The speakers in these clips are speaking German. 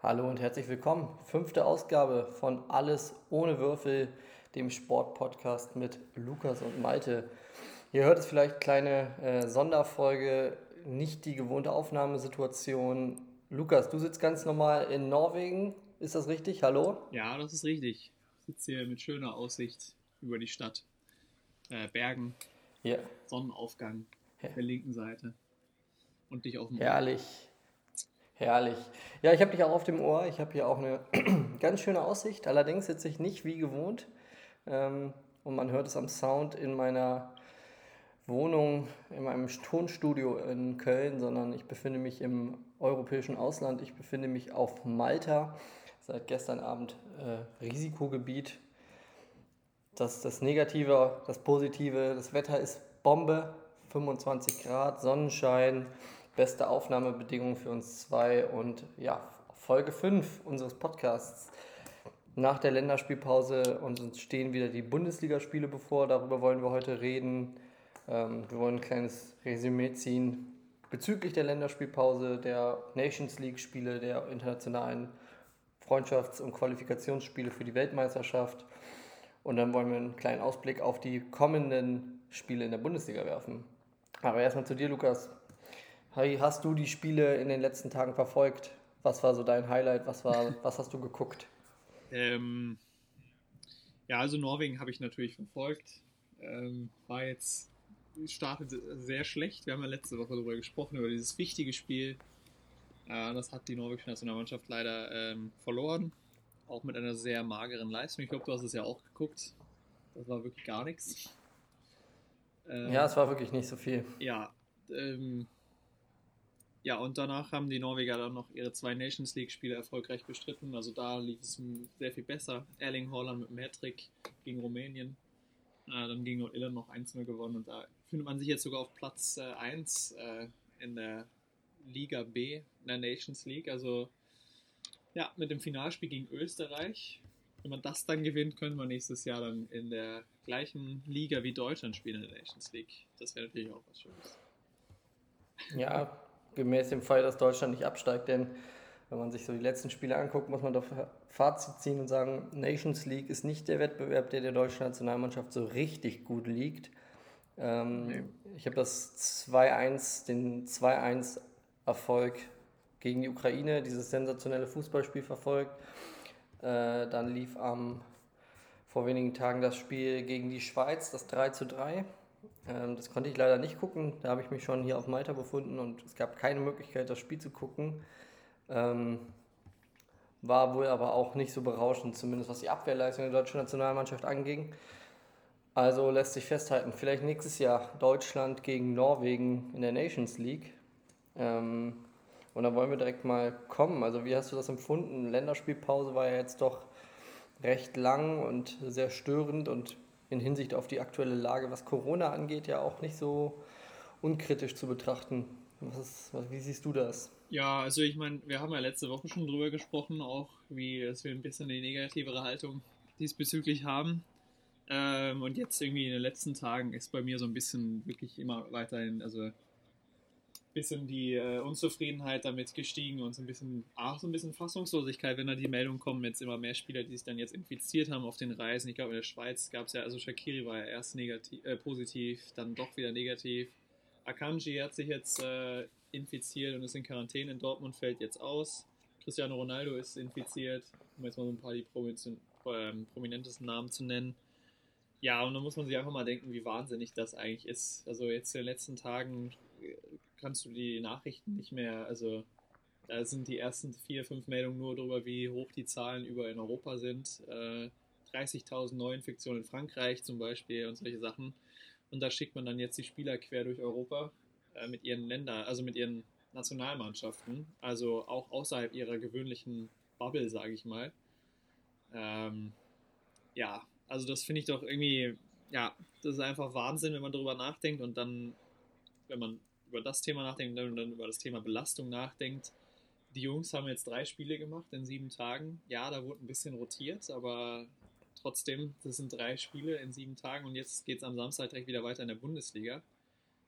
Hallo und herzlich willkommen. Fünfte Ausgabe von Alles ohne Würfel, dem Sportpodcast mit Lukas und Malte. Ihr hört es vielleicht, kleine äh, Sonderfolge, nicht die gewohnte Aufnahmesituation. Lukas, du sitzt ganz normal in Norwegen, ist das richtig? Hallo? Ja, das ist richtig. Ich sitze hier mit schöner Aussicht über die Stadt. Äh, Bergen, Ja, Sonnenaufgang Ja. auf der linken Seite. Und dich auf dem herrlich. Herrlich. Ja, ich habe dich auch auf dem Ohr. Ich habe hier auch eine ganz schöne Aussicht. Allerdings sitze ich nicht wie gewohnt. Ähm, und man hört es am Sound in meiner Wohnung, in meinem Tonstudio in Köln, sondern ich befinde mich im europäischen Ausland. Ich befinde mich auf Malta. Seit gestern Abend äh, Risikogebiet. Das, das Negative, das Positive, das Wetter ist Bombe, 25 Grad, Sonnenschein, beste Aufnahmebedingungen für uns zwei und ja, Folge 5 unseres Podcasts. Nach der Länderspielpause und uns stehen wieder die Bundesligaspiele bevor, darüber wollen wir heute reden. Ähm, wir wollen ein kleines Resümee ziehen bezüglich der Länderspielpause, der Nations League-Spiele, der internationalen Freundschafts- und Qualifikationsspiele für die Weltmeisterschaft. Und dann wollen wir einen kleinen Ausblick auf die kommenden Spiele in der Bundesliga werfen. Aber erstmal zu dir, Lukas. Hast du die Spiele in den letzten Tagen verfolgt? Was war so dein Highlight? Was, war, was hast du geguckt? Ähm, ja, also Norwegen habe ich natürlich verfolgt. Ähm, war jetzt, startet sehr schlecht. Wir haben ja letzte Woche darüber gesprochen, über dieses wichtige Spiel. Äh, das hat die norwegische Nationalmannschaft leider ähm, verloren. Auch mit einer sehr mageren Leistung. Ich glaube, du hast es ja auch geguckt. Das war wirklich gar nichts. Ähm, Ja, es war wirklich nicht so viel. Ja, ähm, ja, und danach haben die Norweger dann noch ihre zwei Nations League-Spiele erfolgreich bestritten. Also da lief es sehr viel besser. Erling Haaland mit dem Hattrick gegen Rumänien. Äh, dann gegen Nordirland noch 1-0 gewonnen. Und da findet man sich jetzt sogar auf Platz äh, 1 äh, in der Liga B, in der Nations League. Also ja, mit dem Finalspiel gegen Österreich. Wenn man das dann gewinnt, könnte man nächstes Jahr dann in der gleichen Liga wie Deutschland spielen in der Nations League. Das wäre natürlich auch was Schönes. Ja, gemäß dem Fall, dass Deutschland nicht absteigt, denn wenn man sich so die letzten Spiele anguckt, muss man doch Fazit ziehen und sagen, Nations League ist nicht der Wettbewerb, der der deutschen Nationalmannschaft so richtig gut liegt. Ähm, Nee. Ich habe das 2-1, den 2-1-Erfolg gegen die Ukraine, dieses sensationelle Fußballspiel verfolgt. Äh, dann lief am vor wenigen Tagen das Spiel gegen die Schweiz, das 3 zu 3. Ähm, das konnte ich leider nicht gucken. Da habe ich mich schon hier auf Malta befunden und es gab keine Möglichkeit, das Spiel zu gucken. Ähm, war wohl aber auch nicht so berauschend, zumindest was die Abwehrleistung der deutschen Nationalmannschaft anging. Also lässt sich festhalten, vielleicht nächstes Jahr Deutschland gegen Norwegen in der Nations League. Ähm, und da wollen wir direkt mal kommen. Also wie hast du das empfunden? Länderspielpause war ja jetzt doch recht lang und sehr störend und in Hinsicht auf die aktuelle Lage, was Corona angeht, ja auch nicht so unkritisch zu betrachten. Was was, wie siehst du das? Ja, also ich meine, wir haben ja letzte Woche schon drüber gesprochen, auch wie, dass wir ein bisschen die negativere Haltung diesbezüglich haben. Ähm, und jetzt irgendwie in den letzten Tagen ist bei mir so ein bisschen wirklich immer weiterhin, also bisschen die äh, Unzufriedenheit damit gestiegen und so ein bisschen, auch so ein bisschen Fassungslosigkeit, wenn da die Meldungen kommen, jetzt immer mehr Spieler, die sich dann jetzt infiziert haben auf den Reisen. Ich glaube, in der Schweiz gab es ja, also Shakiri war ja erst negativ, äh, positiv, dann doch wieder negativ. Akanji hat sich jetzt äh, infiziert und ist in Quarantäne in Dortmund, fällt jetzt aus. Cristiano Ronaldo ist infiziert, um jetzt mal so ein paar die ähm, prominentesten Namen zu nennen. Ja, und da muss man sich einfach mal denken, wie wahnsinnig das eigentlich ist. Also jetzt in den letzten Tagen äh, kannst du die Nachrichten nicht mehr, also da sind die ersten vier, fünf Meldungen nur darüber, wie hoch die Zahlen über in Europa sind. Äh, 30.000 Neuinfektionen in Frankreich zum Beispiel und solche Sachen. Und da schickt man dann jetzt die Spieler quer durch Europa äh, mit ihren Ländern, also mit ihren Nationalmannschaften, also auch außerhalb ihrer gewöhnlichen Bubble, sage ich mal. Ähm, ja, also das finde ich doch irgendwie, ja, das ist einfach Wahnsinn, wenn man darüber nachdenkt und dann, wenn man über das Thema nachdenkt und dann über das Thema Belastung nachdenkt. Die Jungs haben jetzt drei Spiele gemacht in sieben Tagen. Ja, da wurde ein bisschen rotiert, aber trotzdem, das sind drei Spiele in sieben Tagen und jetzt geht es am Samstag direkt wieder weiter in der Bundesliga.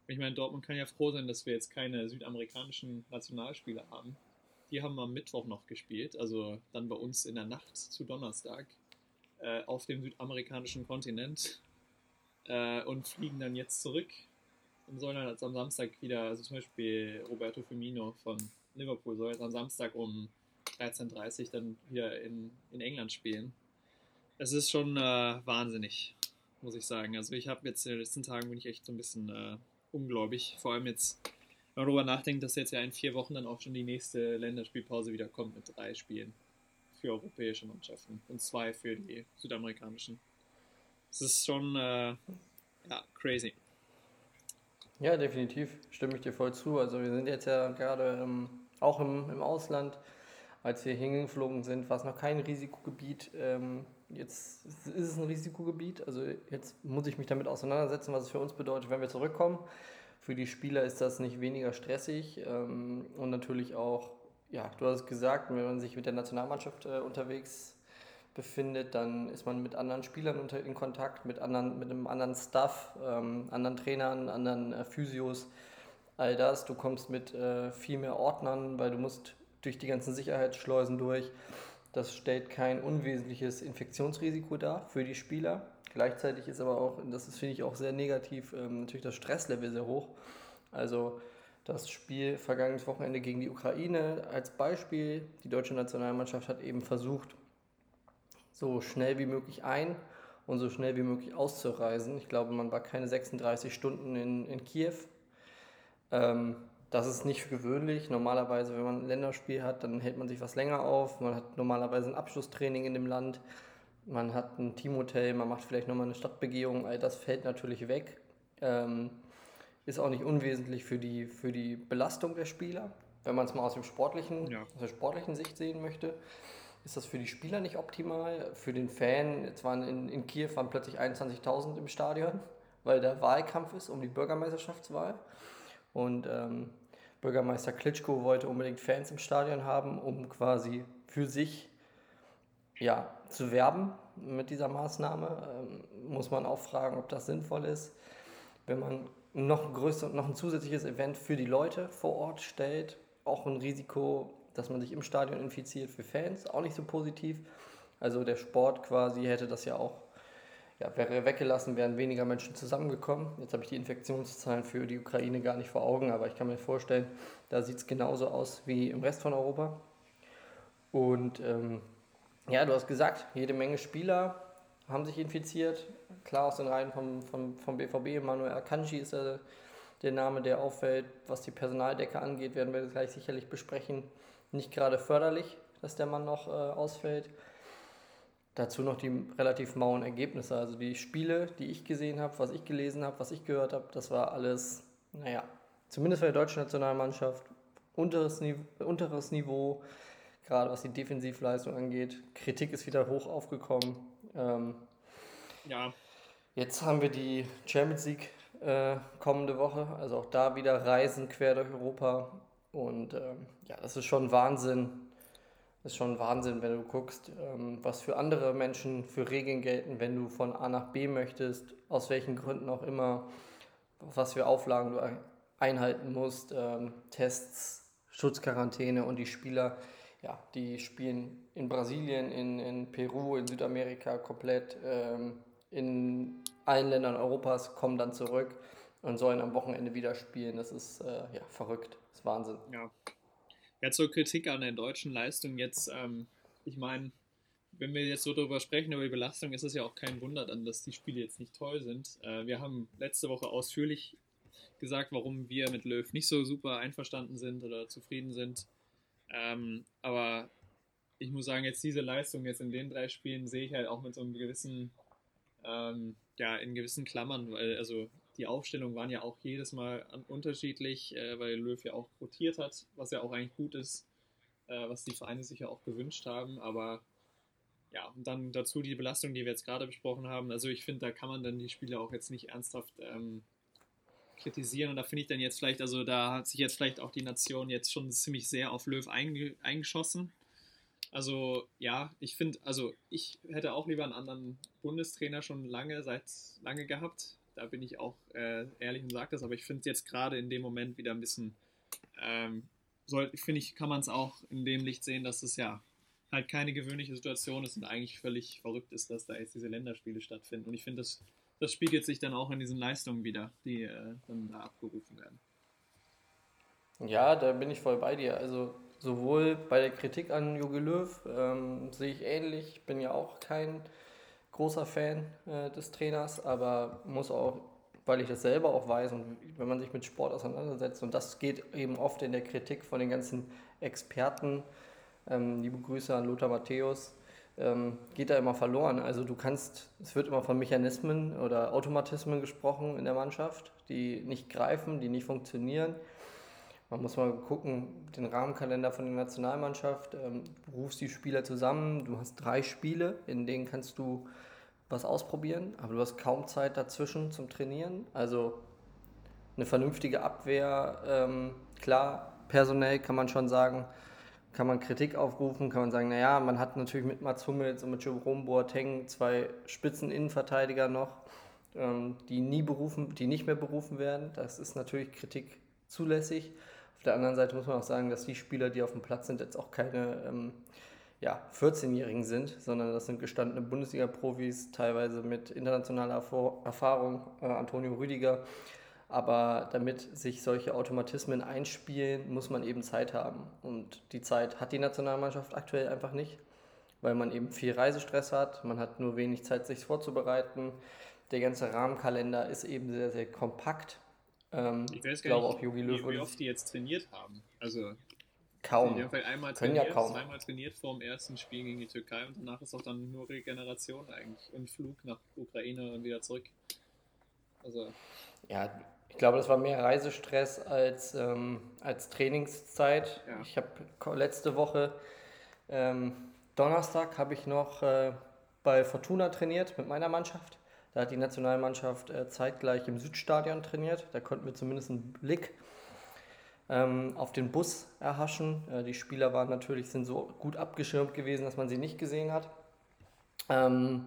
Ich meine, Dortmund kann ja froh sein, dass wir jetzt keine südamerikanischen Nationalspieler haben. die haben am Mittwoch noch gespielt, also dann bei uns in der Nacht zu Donnerstag äh, auf dem südamerikanischen Kontinent äh, und fliegen dann jetzt zurück und sollen dann jetzt am Samstag wieder, also zum Beispiel Roberto Firmino von Liverpool soll jetzt am Samstag um 13.30 Uhr dann wieder in, in England spielen. Es ist schon äh, wahnsinnig, muss ich sagen. Also ich habe jetzt in den letzten Tagen bin ich echt so ein bisschen äh, ungläubig. Vor allem jetzt, wenn man darüber nachdenkt, dass jetzt ja in vier Wochen dann auch schon die nächste Länderspielpause wieder kommt mit drei Spielen für europäische Mannschaften und zwei für die südamerikanischen. Das ist schon äh, ja, crazy. Ja, definitiv, stimme ich dir voll zu. Also wir sind jetzt ja gerade ähm, auch im, im Ausland. Als wir hingeflogen sind, war es noch kein Risikogebiet. Ähm, jetzt ist es ein Risikogebiet. Also jetzt muss ich mich damit auseinandersetzen, was es für uns bedeutet, wenn wir zurückkommen. Für die Spieler ist das nicht weniger stressig ähm, und natürlich auch, ja, du hast es gesagt, wenn man sich mit der Nationalmannschaft äh, unterwegs befindet, dann ist man mit anderen Spielern unter, in Kontakt, mit, anderen, mit einem anderen Staff, ähm, anderen Trainern, anderen äh, Physios, all das. Du kommst mit äh, viel mehr Ordnern, weil du musst durch die ganzen Sicherheitsschleusen durch. Das stellt kein unwesentliches Infektionsrisiko dar für die Spieler. Gleichzeitig ist aber auch, das ist, finde ich auch sehr negativ, ähm, natürlich das Stresslevel sehr hoch. Also das Spiel vergangenes Wochenende gegen die Ukraine als Beispiel. Die deutsche Nationalmannschaft hat eben versucht, so schnell wie möglich ein und so schnell wie möglich auszureisen. Ich glaube, man war keine 36 Stunden in, in Kiew. Ähm, das ist nicht gewöhnlich. Normalerweise, wenn man ein Länderspiel hat, dann hält man sich was länger auf. Man hat normalerweise ein Abschlusstraining in dem Land. Man hat ein Teamhotel, man macht vielleicht nochmal eine Stadtbegehung. All das fällt natürlich weg. Ähm, ist auch nicht unwesentlich für die, für die Belastung der Spieler, wenn man es mal aus, dem sportlichen, ja. aus der sportlichen Sicht sehen möchte ist das für die Spieler nicht optimal. Für den Fan, jetzt waren in, in Kiew waren plötzlich 21.000 im Stadion, weil der Wahlkampf ist um die Bürgermeisterschaftswahl. Und ähm, Bürgermeister Klitschko wollte unbedingt Fans im Stadion haben, um quasi für sich ja, zu werben mit dieser Maßnahme. Ähm, muss man auch fragen, ob das sinnvoll ist. Wenn man noch ein, größer, noch ein zusätzliches Event für die Leute vor Ort stellt, auch ein Risiko dass man sich im Stadion infiziert für Fans, auch nicht so positiv. Also der Sport quasi hätte das ja auch, ja, wäre weggelassen, wären weniger Menschen zusammengekommen. Jetzt habe ich die Infektionszahlen für die Ukraine gar nicht vor Augen, aber ich kann mir vorstellen, da sieht es genauso aus wie im Rest von Europa. Und ähm, ja, du hast gesagt, jede Menge Spieler haben sich infiziert. Klar aus den Reihen vom, vom, vom BVB, Manuel Akanji ist der, der Name, der auffällt. Was die Personaldecke angeht, werden wir gleich sicherlich besprechen nicht gerade förderlich, dass der Mann noch äh, ausfällt. Dazu noch die relativ mauen Ergebnisse. Also die Spiele, die ich gesehen habe, was ich gelesen habe, was ich gehört habe, das war alles, naja, zumindest für die deutsche Nationalmannschaft unteres, Niveau, unteres Niveau, gerade was die Defensivleistung angeht. Kritik ist wieder hoch aufgekommen. Ähm, ja. Jetzt haben wir die Champions League äh, kommende Woche, also auch da wieder Reisen quer durch Europa. Und ähm, ja, das ist schon Wahnsinn. Das ist schon Wahnsinn, wenn du guckst, ähm, was für andere Menschen für Regeln gelten, wenn du von A nach B möchtest, aus welchen Gründen auch immer, was für Auflagen du einhalten musst, ähm, Tests, Schutzquarantäne und die Spieler, ja, die spielen in Brasilien, in, in Peru, in Südamerika komplett, ähm, in allen Ländern Europas, kommen dann zurück und sollen am Wochenende wieder spielen. Das ist äh, ja verrückt. Ist Wahnsinn. Ja. Ja, zur Kritik an der deutschen Leistung jetzt, ähm, ich meine, wenn wir jetzt so darüber sprechen, über die Belastung, ist es ja auch kein Wunder dann, dass die Spiele jetzt nicht toll sind. Äh, wir haben letzte Woche ausführlich gesagt, warum wir mit Löw nicht so super einverstanden sind oder zufrieden sind. Ähm, aber ich muss sagen, jetzt diese Leistung jetzt in den drei Spielen sehe ich halt auch mit so einem gewissen, ähm, ja, in gewissen Klammern, weil also die Aufstellungen waren ja auch jedes Mal unterschiedlich, äh, weil Löw ja auch rotiert hat, was ja auch eigentlich gut ist, äh, was die Vereine sich ja auch gewünscht haben. Aber ja, und dann dazu die Belastung, die wir jetzt gerade besprochen haben. Also ich finde, da kann man dann die Spiele auch jetzt nicht ernsthaft ähm, kritisieren. Und da finde ich dann jetzt vielleicht, also da hat sich jetzt vielleicht auch die Nation jetzt schon ziemlich sehr auf Löw einge eingeschossen. Also ja, ich finde, also ich hätte auch lieber einen anderen Bundestrainer schon lange, seit lange gehabt da bin ich auch äh, ehrlich und sage das, aber ich finde es jetzt gerade in dem Moment wieder ein bisschen ähm, finde ich, kann man es auch in dem Licht sehen, dass es ja halt keine gewöhnliche Situation ist und eigentlich völlig verrückt ist, dass da jetzt diese Länderspiele stattfinden. Und ich finde, das, das spiegelt sich dann auch in diesen Leistungen wieder, die äh, dann da abgerufen werden. Ja, da bin ich voll bei dir. Also sowohl bei der Kritik an Jogi Löw ähm, sehe ich ähnlich. Ich bin ja auch kein großer Fan äh, des Trainers, aber muss auch, weil ich das selber auch weiß und wenn man sich mit Sport auseinandersetzt und das geht eben oft in der Kritik von den ganzen Experten, ähm, liebe Grüße an Lothar Matthäus, ähm, geht da immer verloren. Also du kannst, es wird immer von Mechanismen oder Automatismen gesprochen in der Mannschaft, die nicht greifen, die nicht funktionieren. Man muss mal gucken, den Rahmenkalender von der Nationalmannschaft. Ähm, du rufst die Spieler zusammen, du hast drei Spiele, in denen kannst du was ausprobieren, aber du hast kaum Zeit dazwischen zum Trainieren. Also eine vernünftige Abwehr, ähm, klar, personell kann man schon sagen, kann man Kritik aufrufen, kann man sagen, naja, man hat natürlich mit Mats Hummels und mit Jerome Boateng zwei Spitzen-Innenverteidiger noch, ähm, die nie berufen, die nicht mehr berufen werden. Das ist natürlich Kritik zulässig. Auf der anderen Seite muss man auch sagen, dass die Spieler, die auf dem Platz sind, jetzt auch keine ähm, ja, 14-Jährigen sind, sondern das sind gestandene Bundesliga-Profis, teilweise mit internationaler Erfahrung, äh, Antonio Rüdiger. Aber damit sich solche Automatismen einspielen, muss man eben Zeit haben. Und die Zeit hat die Nationalmannschaft aktuell einfach nicht, weil man eben viel Reisestress hat, man hat nur wenig Zeit, sich vorzubereiten. Der ganze Rahmenkalender ist eben sehr, sehr kompakt ähm, ich weiß gar nicht, auch Jogi Löw wie, wie oft die jetzt trainiert haben. Also kaum. Die haben vielleicht einmal Können trainiert, ja kaum. zweimal trainiert vor dem ersten Spiel gegen die Türkei und danach ist auch dann nur Regeneration eigentlich und Flug nach Ukraine und wieder zurück. Also. Ja, ich glaube, das war mehr Reisestress als, ähm, als Trainingszeit. Ja. Ich habe letzte Woche ähm, Donnerstag habe ich noch äh, bei Fortuna trainiert mit meiner Mannschaft. Da hat die Nationalmannschaft äh, zeitgleich im Südstadion trainiert. Da konnten wir zumindest einen Blick ähm, auf den Bus erhaschen. Äh, die Spieler waren natürlich sind so gut abgeschirmt gewesen, dass man sie nicht gesehen hat. Ähm,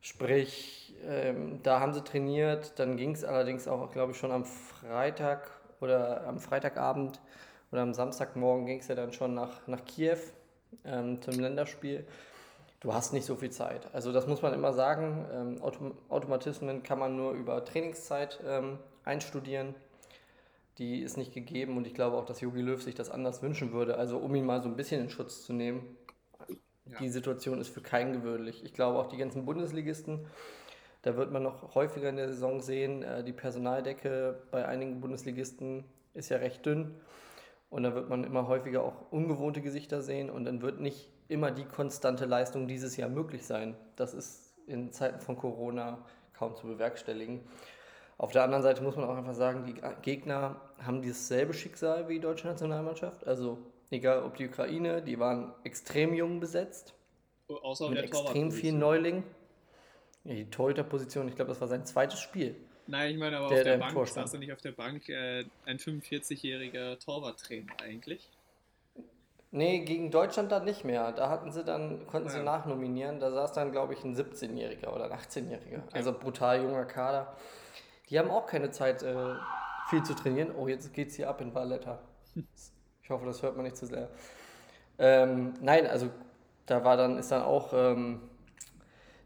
sprich, ähm, da haben sie trainiert. Dann ging es allerdings auch, glaube ich, schon am Freitag oder am Freitagabend oder am Samstagmorgen ging es ja dann schon nach, nach Kiew ähm, zum Länderspiel du hast nicht so viel Zeit. Also das muss man immer sagen. Ähm, Autom Automatismen kann man nur über Trainingszeit ähm, einstudieren. Die ist nicht gegeben und ich glaube auch, dass Jogi Löw sich das anders wünschen würde. Also um ihn mal so ein bisschen in Schutz zu nehmen. Ja. Die Situation ist für keinen gewöhnlich. Ich glaube auch die ganzen Bundesligisten, da wird man noch häufiger in der Saison sehen, äh, die Personaldecke bei einigen Bundesligisten ist ja recht dünn. Und da wird man immer häufiger auch ungewohnte Gesichter sehen und dann wird nicht immer die konstante Leistung dieses Jahr möglich sein. Das ist in Zeiten von Corona kaum zu bewerkstelligen. Auf der anderen Seite muss man auch einfach sagen, die Gegner haben dasselbe Schicksal wie die deutsche Nationalmannschaft. Also egal ob die Ukraine, die waren extrem jung besetzt. Außer mit extrem vielen Neulingen. Ja, die Torhüterposition, ich glaube, das war sein zweites Spiel. Nein, ich meine aber der, auf der, der Bank, saß er nicht auf der Bank äh, ein 45-jähriger Torwarttrainer eigentlich? Nee, gegen Deutschland dann nicht mehr. Da hatten sie dann, konnten ja. sie nachnominieren. Da saß dann, glaube ich, ein 17-Jähriger oder ein 18-Jähriger. Okay. Also brutal junger Kader. Die haben auch keine Zeit, äh, viel zu trainieren. Oh, jetzt geht es hier ab in Valletta. Ich hoffe, das hört man nicht zu sehr. Ähm, nein, also da war dann, ist dann auch, ähm,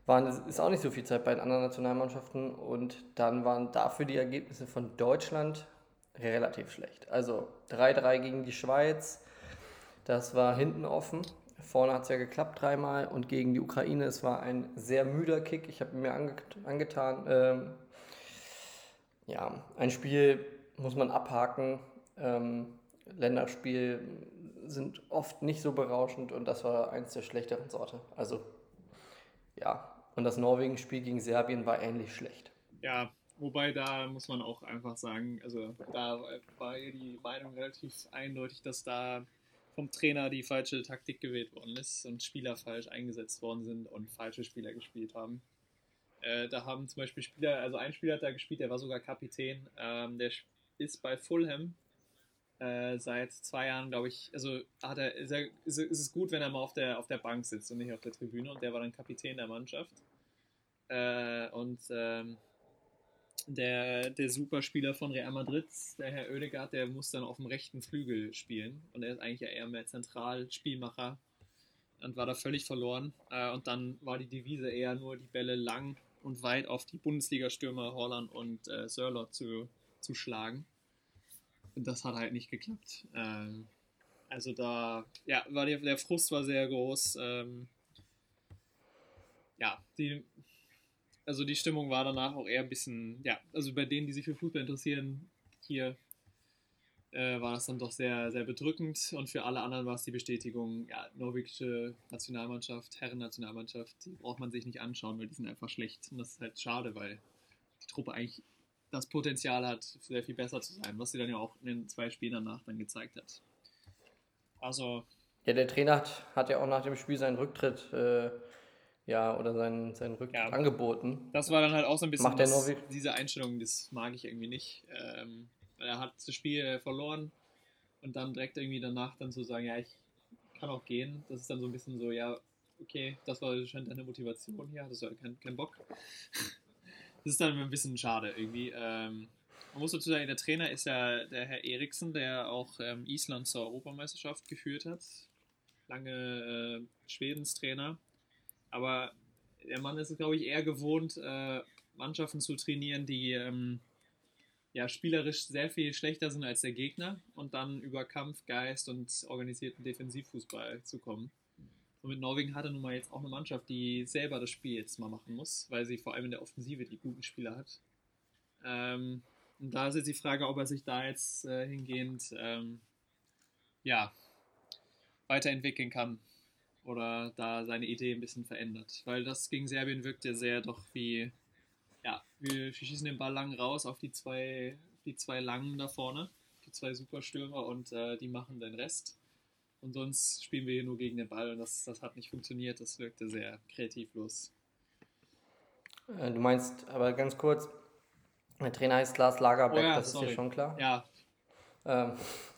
waren, ist auch nicht so viel Zeit bei den anderen Nationalmannschaften und dann waren dafür die Ergebnisse von Deutschland relativ schlecht. Also 3-3 gegen die Schweiz, das war hinten offen. Vorne hat es ja geklappt dreimal und gegen die Ukraine, es war ein sehr müder Kick. Ich habe mir ange angetan, ähm, ja, ein Spiel muss man abhaken. Ähm, Länderspiel sind oft nicht so berauschend und das war eins der schlechteren Sorte. Also ja, und das Norwegen-Spiel gegen Serbien war ähnlich schlecht. Ja, wobei da muss man auch einfach sagen, also da war die Meinung relativ eindeutig, dass da vom Trainer die falsche Taktik gewählt worden ist und Spieler falsch eingesetzt worden sind und falsche Spieler gespielt haben. Äh, da haben zum Beispiel Spieler, also ein Spieler hat da gespielt, der war sogar Kapitän, ähm, der ist bei Fulham äh, seit zwei Jahren, glaube ich, also hat er, ist, er, ist, ist, es gut, wenn er mal auf der, auf der Bank sitzt und nicht auf der Tribüne und der war dann Kapitän der Mannschaft. Äh, und ähm, der, der Superspieler von Real Madrid, der Herr Oedegaard, der muss dann auf dem rechten Flügel spielen. Und er ist eigentlich ja eher mehr Zentralspielmacher und war da völlig verloren. Äh, und dann war die Devise eher nur die Bälle lang und weit auf die Bundesliga-Stürmer Holland und äh, Sörlot zu, zu schlagen. Und das hat halt nicht geklappt. Ähm, also da, ja, war der, der Frust war sehr groß. Ähm, ja, die, also die Stimmung war danach auch eher ein bisschen, ja, also bei denen, die sich für Fußball interessieren, hier äh, war das dann doch sehr, sehr bedrückend und für alle anderen war es die Bestätigung, ja, norwegische Nationalmannschaft, Herren-Nationalmannschaft, die braucht man sich nicht anschauen, weil die sind einfach schlecht und das ist halt schade, weil die Truppe eigentlich das Potenzial hat, sehr viel besser zu sein, was sie dann ja auch in den zwei Spielen danach dann gezeigt hat. Also. Ja, der Trainer hat, hat ja auch nach dem Spiel seinen Rücktritt äh, ja, oder seinen, seinen Rücktritt ja, angeboten. Das war dann halt auch so ein bisschen Macht das, diese Einstellung, das mag ich irgendwie nicht. Ähm, er hat das Spiel verloren und dann direkt irgendwie danach dann zu sagen, ja, ich kann auch gehen. Das ist dann so ein bisschen so, ja, okay, das war schon deine Motivation hier, hattest du halt keinen kein Bock. das ist dann ein bisschen schade irgendwie. Ähm, man muss dazu sagen, der Trainer ist ja der Herr Eriksen, der auch ähm, Island zur Europameisterschaft geführt hat. Lange äh, Schwedens Trainer. Aber der Mann ist, glaube ich, eher gewohnt, äh, Mannschaften zu trainieren, die ähm, ja, spielerisch sehr viel schlechter sind als der Gegner und dann über Kampfgeist und organisierten Defensivfußball zu kommen. Und mit Norwegen hat er nun mal jetzt auch eine Mannschaft, die selber das Spiel jetzt mal machen muss, weil sie vor allem in der Offensive die guten Spieler hat. Ähm, und da ist jetzt die Frage, ob er sich da jetzt äh, hingehend ähm, ja, weiterentwickeln kann oder da seine Idee ein bisschen verändert. Weil das gegen Serbien wirkt ja sehr doch wie, ja, wir schießen den Ball lang raus auf die zwei, die zwei Langen da vorne, die zwei Superstürmer und äh, die machen den Rest. Und sonst spielen wir hier nur gegen den Ball und das, das hat nicht funktioniert, das wirkte sehr kreativlos. Äh, du meinst aber ganz kurz, der Trainer heißt Lars Lagerbeck, oh ja, das sorry. ist dir schon klar. Ja. Ähm,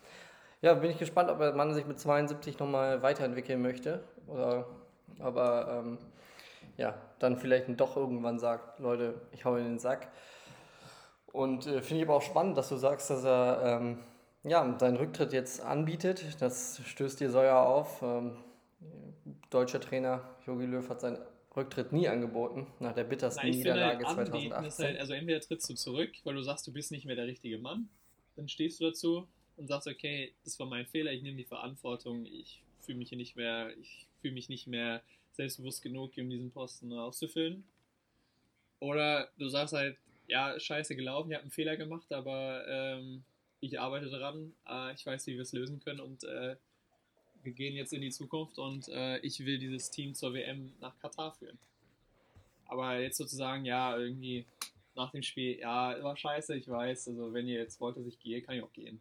ja, bin ich gespannt, ob der Mann sich mit 72 nochmal weiterentwickeln möchte. Oder, aber ähm, ja, dann vielleicht doch irgendwann sagt, Leute, ich hau in den Sack. Und äh, finde ich aber auch spannend, dass du sagst, dass er ähm, ja, seinen Rücktritt jetzt anbietet. Das stößt dir Säuer auf. Ähm, deutscher Trainer Jogi Löw hat seinen Rücktritt nie angeboten, nach der bittersten Na, Niederlage halt 2018. Halt, also entweder trittst du zurück, weil du sagst, du bist nicht mehr der richtige Mann, dann stehst du dazu und sagst, okay, das war mein Fehler, ich nehme die Verantwortung, ich fühle mich hier nicht mehr, ich fühle mich nicht mehr selbstbewusst genug, um diesen Posten auszufüllen. Oder du sagst halt, ja, scheiße gelaufen, ich habe einen Fehler gemacht, aber ähm, ich arbeite daran, äh, ich weiß, wie wir es lösen können und äh, wir gehen jetzt in die Zukunft und äh, ich will dieses Team zur WM nach Katar führen. Aber jetzt sozusagen, ja, irgendwie nach dem Spiel, ja, war scheiße, ich weiß, also wenn ihr jetzt wollt, dass ich gehe, kann ich auch gehen.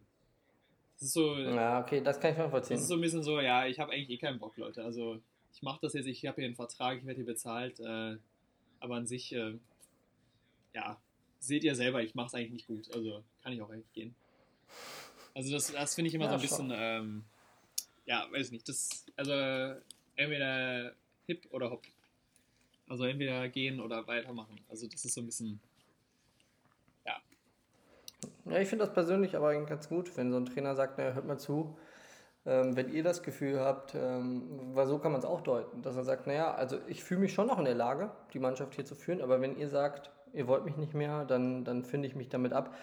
Das ist so. Ja, okay, das kann ich mal verstehen. Das ist so ein bisschen so, ja, ich habe eigentlich eh keinen Bock, Leute. Also ich mache das jetzt, ich habe hier einen Vertrag, ich werde hier bezahlt, äh, aber an sich, äh, ja, seht ihr selber, ich mache es eigentlich nicht gut. Also kann ich auch eigentlich gehen. Also das, das finde ich immer ja, so ein bisschen, ähm, ja, weiß nicht, das, also entweder hip oder hopp. Also entweder gehen oder weitermachen. Also das ist so ein bisschen. Ja, ich finde das persönlich aber ganz gut, wenn so ein Trainer sagt, naja, hört mal zu, ähm, wenn ihr das Gefühl habt, ähm, weil so kann man es auch deuten, dass er sagt, naja, also ich fühle mich schon noch in der Lage, die Mannschaft hier zu führen, aber wenn ihr sagt, ihr wollt mich nicht mehr, dann, dann finde ich mich damit ab.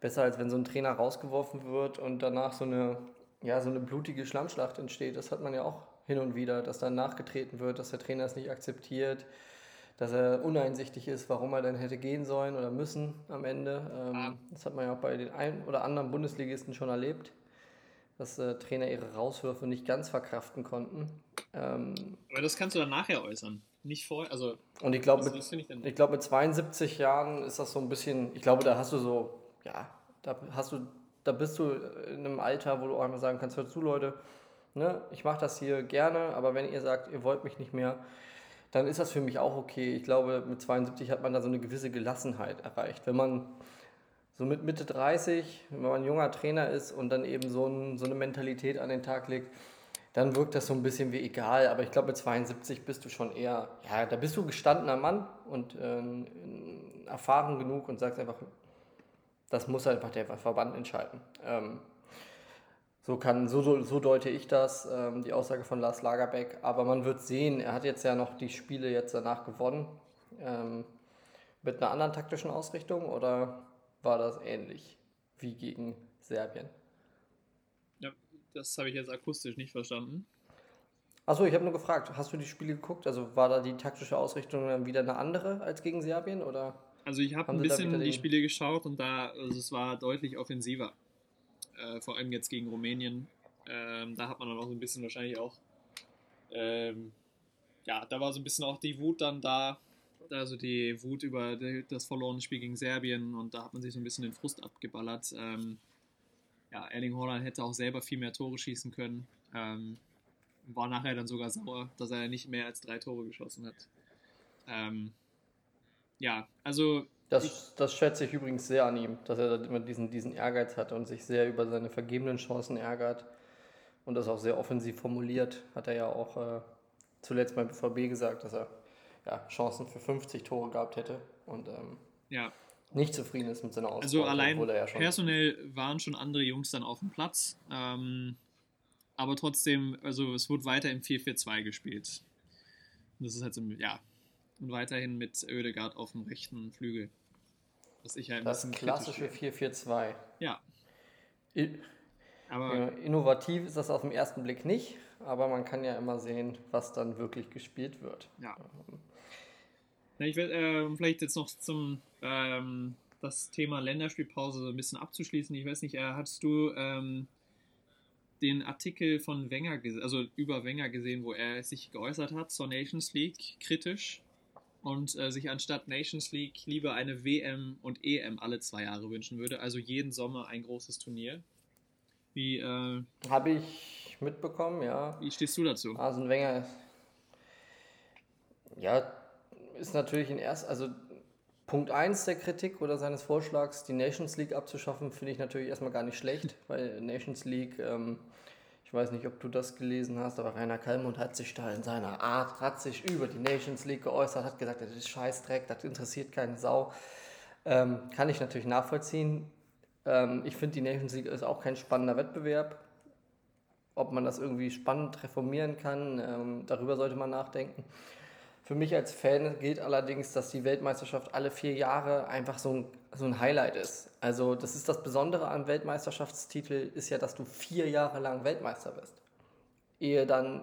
Besser als wenn so ein Trainer rausgeworfen wird und danach so eine, ja, so eine blutige Schlammschlacht entsteht. Das hat man ja auch hin und wieder, dass dann nachgetreten wird, dass der Trainer es nicht akzeptiert, dass er uneinsichtig ist, warum er denn hätte gehen sollen oder müssen am Ende. Ähm, das hat man ja auch bei den ein oder anderen Bundesligisten schon erlebt dass äh, Trainer ihre Rauswürfe nicht ganz verkraften konnten. Ähm, Aber das kannst du dann nachher äußern, nicht vorher. Also, und ich glaube, mit, ich glaub, mit 72 Jahren ist das so ein bisschen, ich glaube, da hast du so, ja, da hast du, da bist du in einem Alter, wo du auch einmal sagen kannst, hör zu, Leute, ne, ich mache das hier gerne, aber wenn ihr sagt, ihr wollt mich nicht mehr, dann ist das für mich auch okay. Ich glaube, mit 72 hat man da so eine gewisse Gelassenheit erreicht. Wenn man so mit Mitte 30, wenn man ein junger Trainer ist und dann eben so, ein, so eine Mentalität an den Tag legt, dann wirkt das so ein bisschen wie egal. Aber ich glaube, mit 72 bist du schon eher, ja, da bist du gestandener Mann und äh, erfahren genug und sagst einfach, das muss einfach der Verband entscheiden. Ähm, so, kann, so, so deute ich das, ähm, die Aussage von Lars Lagerbeck. Aber man wird sehen, er hat jetzt ja noch die Spiele jetzt danach gewonnen. Ähm, mit einer anderen taktischen Ausrichtung oder war das ähnlich wie gegen Serbien? Ja, das habe ich jetzt akustisch nicht verstanden. Achso, ich habe nur gefragt, hast du die Spiele geguckt? Also war da die taktische Ausrichtung dann wieder eine andere als gegen Serbien? Oder also ich habe ein bisschen die Spiele geschaut und da, also es war deutlich offensiver. Äh, vor allem jetzt gegen Rumänien. Ähm, da hat man dann auch so ein bisschen wahrscheinlich auch, ähm, ja, da war so ein bisschen auch die Wut dann da, also die Wut über das verlorene Spiel gegen Serbien und da hat man sich so ein bisschen den Frust abgeballert. Ähm, ja, Erling Haaland hätte auch selber viel mehr Tore schießen können. Ähm, war nachher dann sogar sauer, dass er nicht mehr als drei Tore geschossen hat. Ähm, ja, also. Das, das schätze ich übrigens sehr an ihm, dass er immer diesen, diesen Ehrgeiz hat und sich sehr über seine vergebenen Chancen ärgert und das auch sehr offensiv formuliert. Hat er ja auch äh, zuletzt beim BVB gesagt, dass er ja, Chancen für 50 Tore gehabt hätte und ähm, ja. nicht zufrieden ist mit seiner Auswahl. Also allein ja personell waren schon andere Jungs dann auf dem Platz. Ähm, aber trotzdem, also es wurde weiter im 4-4-2 gespielt. Und das ist halt so, ja. Und weiterhin mit Oedegaard auf dem rechten Flügel. Was ich halt das klassische 4-4-2. Ja. Aber innovativ ist das auf den ersten Blick nicht, aber man kann ja immer sehen, was dann wirklich gespielt wird. Ja. Ich werde äh, vielleicht jetzt noch zum ähm, das Thema Länderspielpause so ein bisschen abzuschließen. Ich weiß nicht, äh, hattest du ähm, den Artikel von Wenger, also über Wenger gesehen, wo er sich geäußert hat zur Nations League kritisch und äh, sich anstatt Nations League lieber eine WM und EM alle zwei Jahre wünschen würde, also jeden Sommer ein großes Turnier. Wie äh, habe ich mitbekommen, ja. Wie stehst du dazu? Arsene Wenger ja ist natürlich in erst also Punkt 1 der Kritik oder seines Vorschlags, die Nations League abzuschaffen, finde ich natürlich erstmal gar nicht schlecht, weil Nations League, ähm, ich weiß nicht, ob du das gelesen hast, aber Rainer Kallmund hat sich da in seiner Art, hat sich über die Nations League geäußert, hat gesagt, das ist Scheißdreck, das interessiert keine Sau. Ähm, kann ich natürlich nachvollziehen. Ähm, ich finde, die Nations League ist auch kein spannender Wettbewerb. Ob man das irgendwie spannend reformieren kann, ähm, darüber sollte man nachdenken. Für mich als Fan gilt allerdings, dass die Weltmeisterschaft alle vier Jahre einfach so ein, so ein Highlight ist. Also das ist das Besondere am Weltmeisterschaftstitel, ist ja, dass du vier Jahre lang Weltmeister bist, ehe dann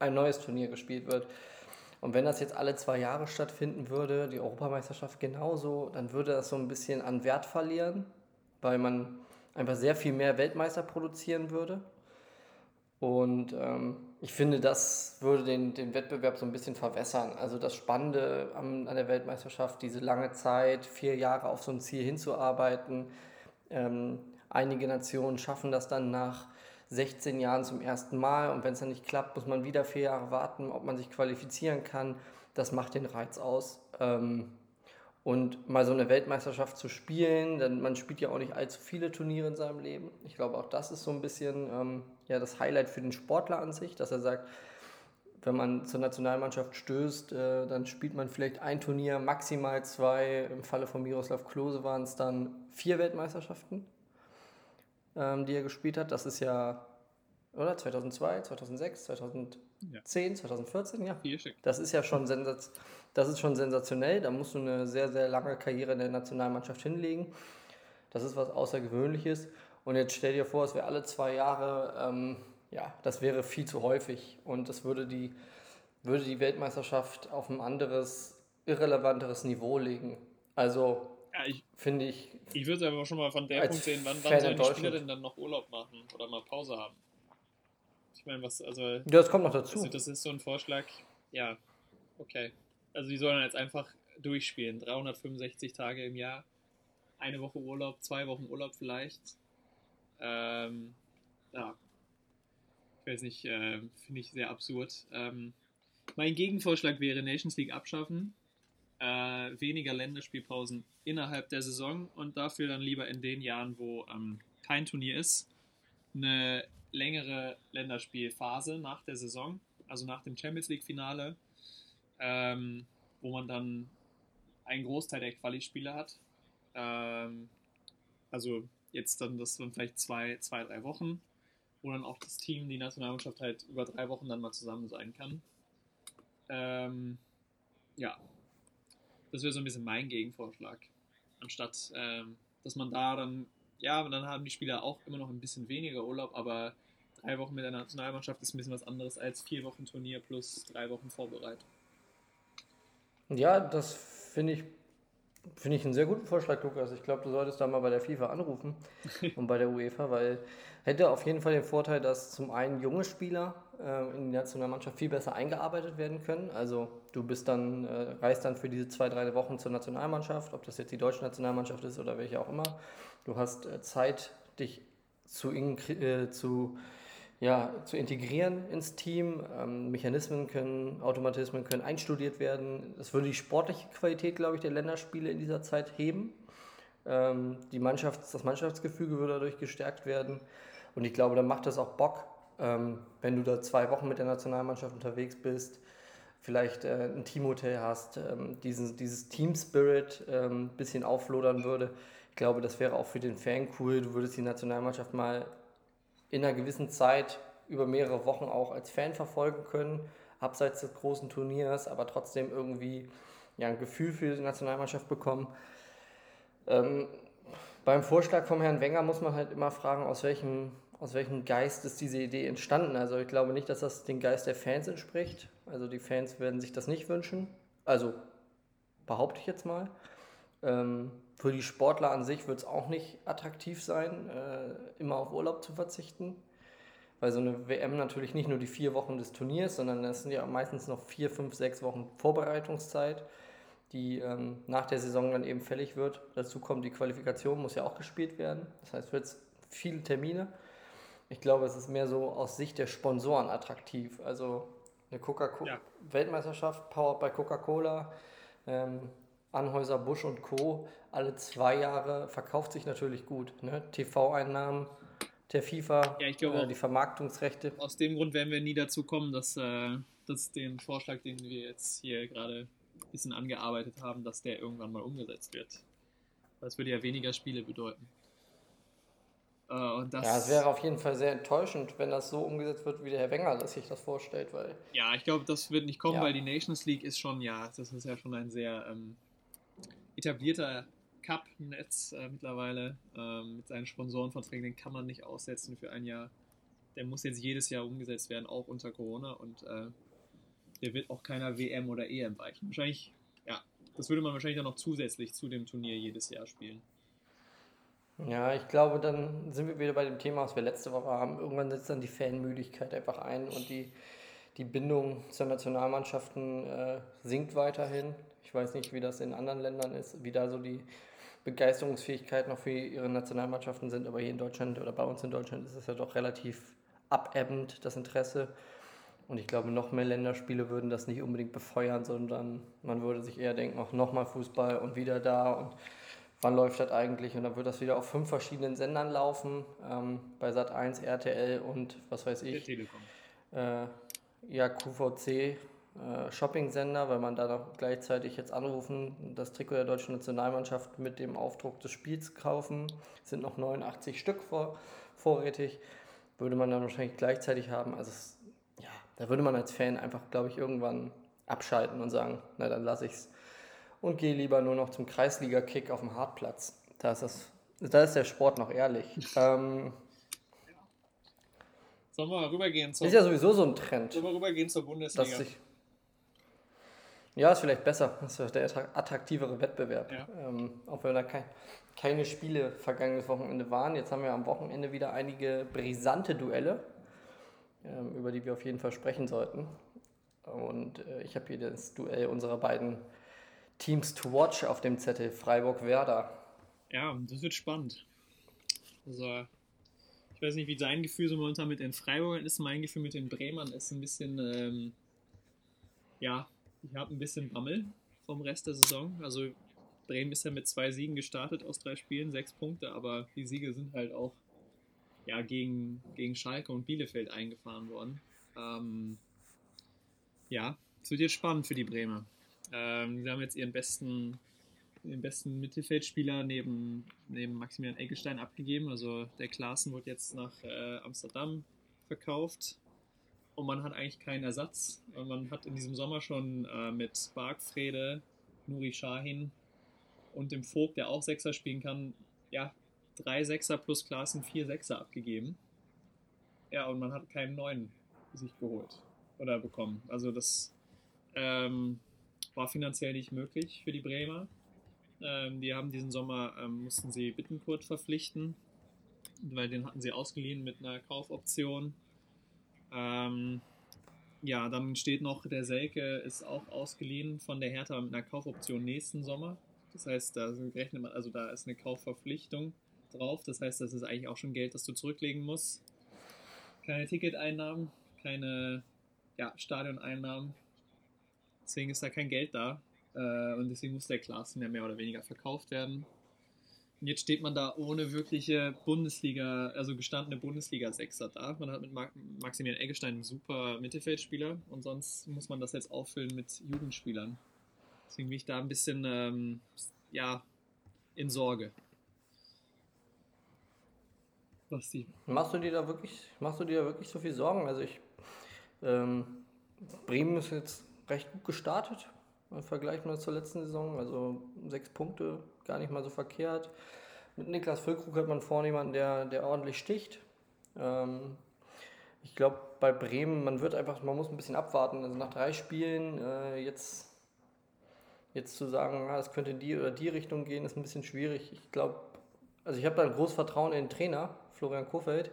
ein neues Turnier gespielt wird. Und wenn das jetzt alle zwei Jahre stattfinden würde, die Europameisterschaft genauso, dann würde das so ein bisschen an Wert verlieren, weil man einfach sehr viel mehr Weltmeister produzieren würde. Und ähm, ich finde, das würde den, den Wettbewerb so ein bisschen verwässern. Also das Spannende an, an der Weltmeisterschaft, diese lange Zeit, vier Jahre auf so ein Ziel hinzuarbeiten. Ähm, einige Nationen schaffen das dann nach 16 Jahren zum ersten Mal und wenn es dann nicht klappt, muss man wieder vier Jahre warten, ob man sich qualifizieren kann. Das macht den Reiz aus. Ähm, und mal so eine Weltmeisterschaft zu spielen, denn man spielt ja auch nicht allzu viele Turniere in seinem Leben. Ich glaube, auch das ist so ein bisschen ähm, ja, das Highlight für den Sportler an sich, dass er sagt, wenn man zur Nationalmannschaft stößt, äh, dann spielt man vielleicht ein Turnier, maximal zwei. Im Falle von Miroslav Klose waren es dann vier Weltmeisterschaften, ähm, die er gespielt hat. Das ist ja, oder? 2002, 2006, 2010, ja. 2014, ja. Das ist ja schon sensationell das ist schon sensationell. Da musst du eine sehr, sehr lange Karriere in der Nationalmannschaft hinlegen. Das ist was Außergewöhnliches. Und jetzt stell dir vor, es wäre alle zwei Jahre, ähm, ja, das wäre viel zu häufig. Und das würde die, würde die Weltmeisterschaft auf ein anderes, irrelevanteres Niveau legen. Also ja, finde ich. Ich würde es aber schon mal von der Punkt sehen, wann, wann sollen die Spieler denn dann noch Urlaub machen oder mal Pause haben? Meine, was, also. Ja, das kommt noch dazu. Also das ist so ein Vorschlag, ja, okay also die sollen jetzt einfach durchspielen. 365 Tage im Jahr, eine Woche Urlaub, zwei Wochen Urlaub vielleicht. Ähm, ja, ich weiß nicht, äh, finde ich sehr absurd. Ähm, mein Gegenvorschlag wäre Nations League abschaffen, äh, weniger Länderspielpausen innerhalb der Saison und dafür dann lieber in den Jahren, wo ähm, kein Turnier ist, eine längere Länderspielphase nach der Saison, also nach dem Champions League Finale ähm, wo man dann einen Großteil der Quali-Spiele hat. Ähm, also jetzt dann das dann vielleicht zwei, zwei, drei Wochen, wo dann auch das Team, die Nationalmannschaft halt über drei Wochen dann mal zusammen sein kann. Ähm, ja, das wäre so ein bisschen mein Gegenvorschlag. Anstatt, ähm, dass man da dann, ja, dann haben die Spieler auch immer noch ein bisschen weniger Urlaub, aber drei Wochen mit der Nationalmannschaft ist ein bisschen was anderes als vier Wochen Turnier plus drei Wochen Vorbereitung. Ja, das finde ich, finde ich einen sehr guten Vorschlag, Lukas. Ich glaube, du solltest da mal bei der FIFA anrufen und bei der UEFA, weil hätte auf jeden Fall den Vorteil, dass zum einen junge Spieler äh, in die Nationalmannschaft viel besser eingearbeitet werden können. Also du bist dann, äh, reist dann für diese zwei, drei Wochen zur Nationalmannschaft, ob das jetzt die deutsche Nationalmannschaft ist oder welche auch immer. Du hast äh, Zeit, dich zu, äh, zu ja, zu integrieren ins Team. Ähm, Mechanismen können, Automatismen können einstudiert werden. Das würde die sportliche Qualität, glaube ich, der Länderspiele in dieser Zeit heben. Ähm, die Mannschafts-, das Mannschaftsgefüge würde dadurch gestärkt werden. Und ich glaube, dann macht das auch Bock, ähm, wenn du da zwei Wochen mit der Nationalmannschaft unterwegs bist, vielleicht äh, ein Teamhotel hast, ähm, diesen, dieses Team-Spirit ein ähm, bisschen auflodern würde. Ich glaube, das wäre auch für den Fan cool. Du würdest die Nationalmannschaft mal in einer gewissen Zeit über mehrere Wochen auch als Fan verfolgen können, abseits des großen Turniers, aber trotzdem irgendwie ja, ein Gefühl für die Nationalmannschaft bekommen. Ähm, beim Vorschlag vom Herrn Wenger muss man halt immer fragen, aus welchem, aus welchem Geist ist diese Idee entstanden. Also ich glaube nicht, dass das den Geist der Fans entspricht. Also die Fans werden sich das nicht wünschen. Also behaupte ich jetzt mal. Ähm, für die Sportler an sich wird es auch nicht attraktiv sein, äh, immer auf Urlaub zu verzichten. Weil so eine WM natürlich nicht nur die vier Wochen des Turniers, sondern es sind ja meistens noch vier, fünf, sechs Wochen Vorbereitungszeit, die ähm, nach der Saison dann eben fällig wird. Dazu kommt die Qualifikation, muss ja auch gespielt werden. Das heißt, wird es viele Termine. Ich glaube, es ist mehr so aus Sicht der Sponsoren attraktiv. Also eine Coca-Cola-Weltmeisterschaft, ja. powered by Coca-Cola. Ähm, Anhäuser, Busch und Co. alle zwei Jahre verkauft sich natürlich gut. Ne? TV-Einnahmen der FIFA, ja, glaube äh, die Vermarktungsrechte. Aus dem Grund werden wir nie dazu kommen, dass, äh, dass den Vorschlag, den wir jetzt hier gerade ein bisschen angearbeitet haben, dass der irgendwann mal umgesetzt wird. Das würde ja weniger Spiele bedeuten. Äh, und das, ja, es wäre auf jeden Fall sehr enttäuschend, wenn das so umgesetzt wird, wie der Herr Wenger sich das vorstellt. Weil, ja, ich glaube, das wird nicht kommen, ja. weil die Nations League ist schon, ja, das ist ja schon ein sehr ähm, etablierter Cup-Netz äh, mittlerweile ähm, mit seinen Sponsorenverträgen, den kann man nicht aussetzen für ein Jahr. Der muss jetzt jedes Jahr umgesetzt werden, auch unter Corona und äh, der wird auch keiner WM oder EM weichen. Wahrscheinlich, ja, das würde man wahrscheinlich dann noch zusätzlich zu dem Turnier jedes Jahr spielen. Ja, ich glaube, dann sind wir wieder bei dem Thema, was wir letzte Woche haben. Irgendwann setzt dann die Fanmüdigkeit einfach ein und die, die Bindung zur Nationalmannschaften äh, sinkt weiterhin. Ich weiß nicht, wie das in anderen Ländern ist, wie da so die Begeisterungsfähigkeit noch für ihre Nationalmannschaften sind, aber hier in Deutschland oder bei uns in Deutschland ist es ja doch relativ abebbend, das Interesse. Und ich glaube, noch mehr Länderspiele würden das nicht unbedingt befeuern, sondern man würde sich eher denken, auch nochmal Fußball und wieder da und wann läuft das eigentlich? Und dann wird das wieder auf fünf verschiedenen Sendern laufen, ähm, bei Sat1, RTL und was weiß ich. Telekom. Äh, ja, QVC äh, Shopping-Sender, weil man da noch gleichzeitig jetzt anrufen, das Trikot der deutschen Nationalmannschaft mit dem Aufdruck des Spiels kaufen. Es sind noch 89 Stück vor, vorrätig. Würde man dann wahrscheinlich gleichzeitig haben. Also es, da würde man als Fan einfach, glaube ich, irgendwann abschalten und sagen, na dann lasse ich es und gehe lieber nur noch zum Kreisliga-Kick auf dem Hartplatz. Da ist, das, da ist der Sport noch ehrlich. ähm, Sollen wir mal rübergehen zur Ist ja sowieso so ein Trend. Sollen wir rübergehen zur Bundesliga? Sich, ja, ist vielleicht besser. Das ist der attraktivere Wettbewerb. Ja. Ähm, auch wenn da kein, keine Spiele vergangenes Wochenende waren. Jetzt haben wir am Wochenende wieder einige brisante Duelle, über die wir auf jeden Fall sprechen sollten. Und äh, ich habe hier das Duell unserer beiden Teams to watch auf dem Zettel Freiburg-Werder. Ja, das wird spannend. Also, ich weiß nicht, wie dein Gefühl so momentan mit den Freiburgern ist. Mein Gefühl mit den Bremern ist ein bisschen, ähm, ja, ich habe ein bisschen Bammel vom Rest der Saison. Also Bremen ist ja mit zwei Siegen gestartet aus drei Spielen, sechs Punkte, aber die Siege sind halt auch ja, gegen, gegen Schalke und Bielefeld eingefahren worden. Ähm, ja, es wird jetzt spannend für die Bremer. Ähm, sie haben jetzt ihren besten den besten Mittelfeldspieler neben, neben Maximilian Eggestein abgegeben. Also der Klaassen wurde jetzt nach äh, Amsterdam verkauft und man hat eigentlich keinen Ersatz. Und man hat in diesem Sommer schon äh, mit Bargfrede, Nuri Shahin und dem Vogt, der auch Sechser spielen kann, ja, drei Sechser plus Klaassen vier Sechser abgegeben. Ja, und man hat keinen neuen sich geholt oder bekommen. Also das ähm, war finanziell nicht möglich für die Bremer. Ähm, die haben diesen Sommer, ähm, mussten sie Bittenkurt verpflichten, weil den hatten sie ausgeliehen mit einer Kaufoption. Ähm, ja, dann steht noch, der Selke ist auch ausgeliehen von der Hertha mit einer Kaufoption nächsten Sommer. Das heißt, da rechnet man, also da ist eine Kaufverpflichtung drauf. Das heißt, das ist eigentlich auch schon Geld, das du zurücklegen musst. Keine Ticketeinnahmen, keine ja, Stadioneinnahmen. Deswegen ist da kein Geld da. Äh, und deswegen muss der Klassen ja mehr oder weniger verkauft werden. Und jetzt steht man da ohne wirkliche Bundesliga, also gestandene Bundesliga-Sechser da. Man hat mit Maximilian Eggestein einen super Mittelfeldspieler und sonst muss man das jetzt auffüllen mit Jugendspielern. Deswegen bin ich da ein bisschen, ähm, ja, in Sorge. Was. Machst du dir da wirklich, machst du dir da wirklich so viel Sorgen? Also ich, ähm, Bremen ist jetzt recht gut gestartet im Vergleich mal zur letzten Saison. Also sechs Punkte, gar nicht mal so verkehrt. Mit Niklas Füllkrug hat man vorne jemanden, der, der ordentlich sticht. Ähm, ich glaube, bei Bremen, man wird einfach, man muss ein bisschen abwarten. Also nach drei Spielen äh, jetzt, jetzt zu sagen, ah, das könnte in die oder die Richtung gehen, ist ein bisschen schwierig. Ich glaube, also ich habe da ein großes Vertrauen in den Trainer, Florian Kofeld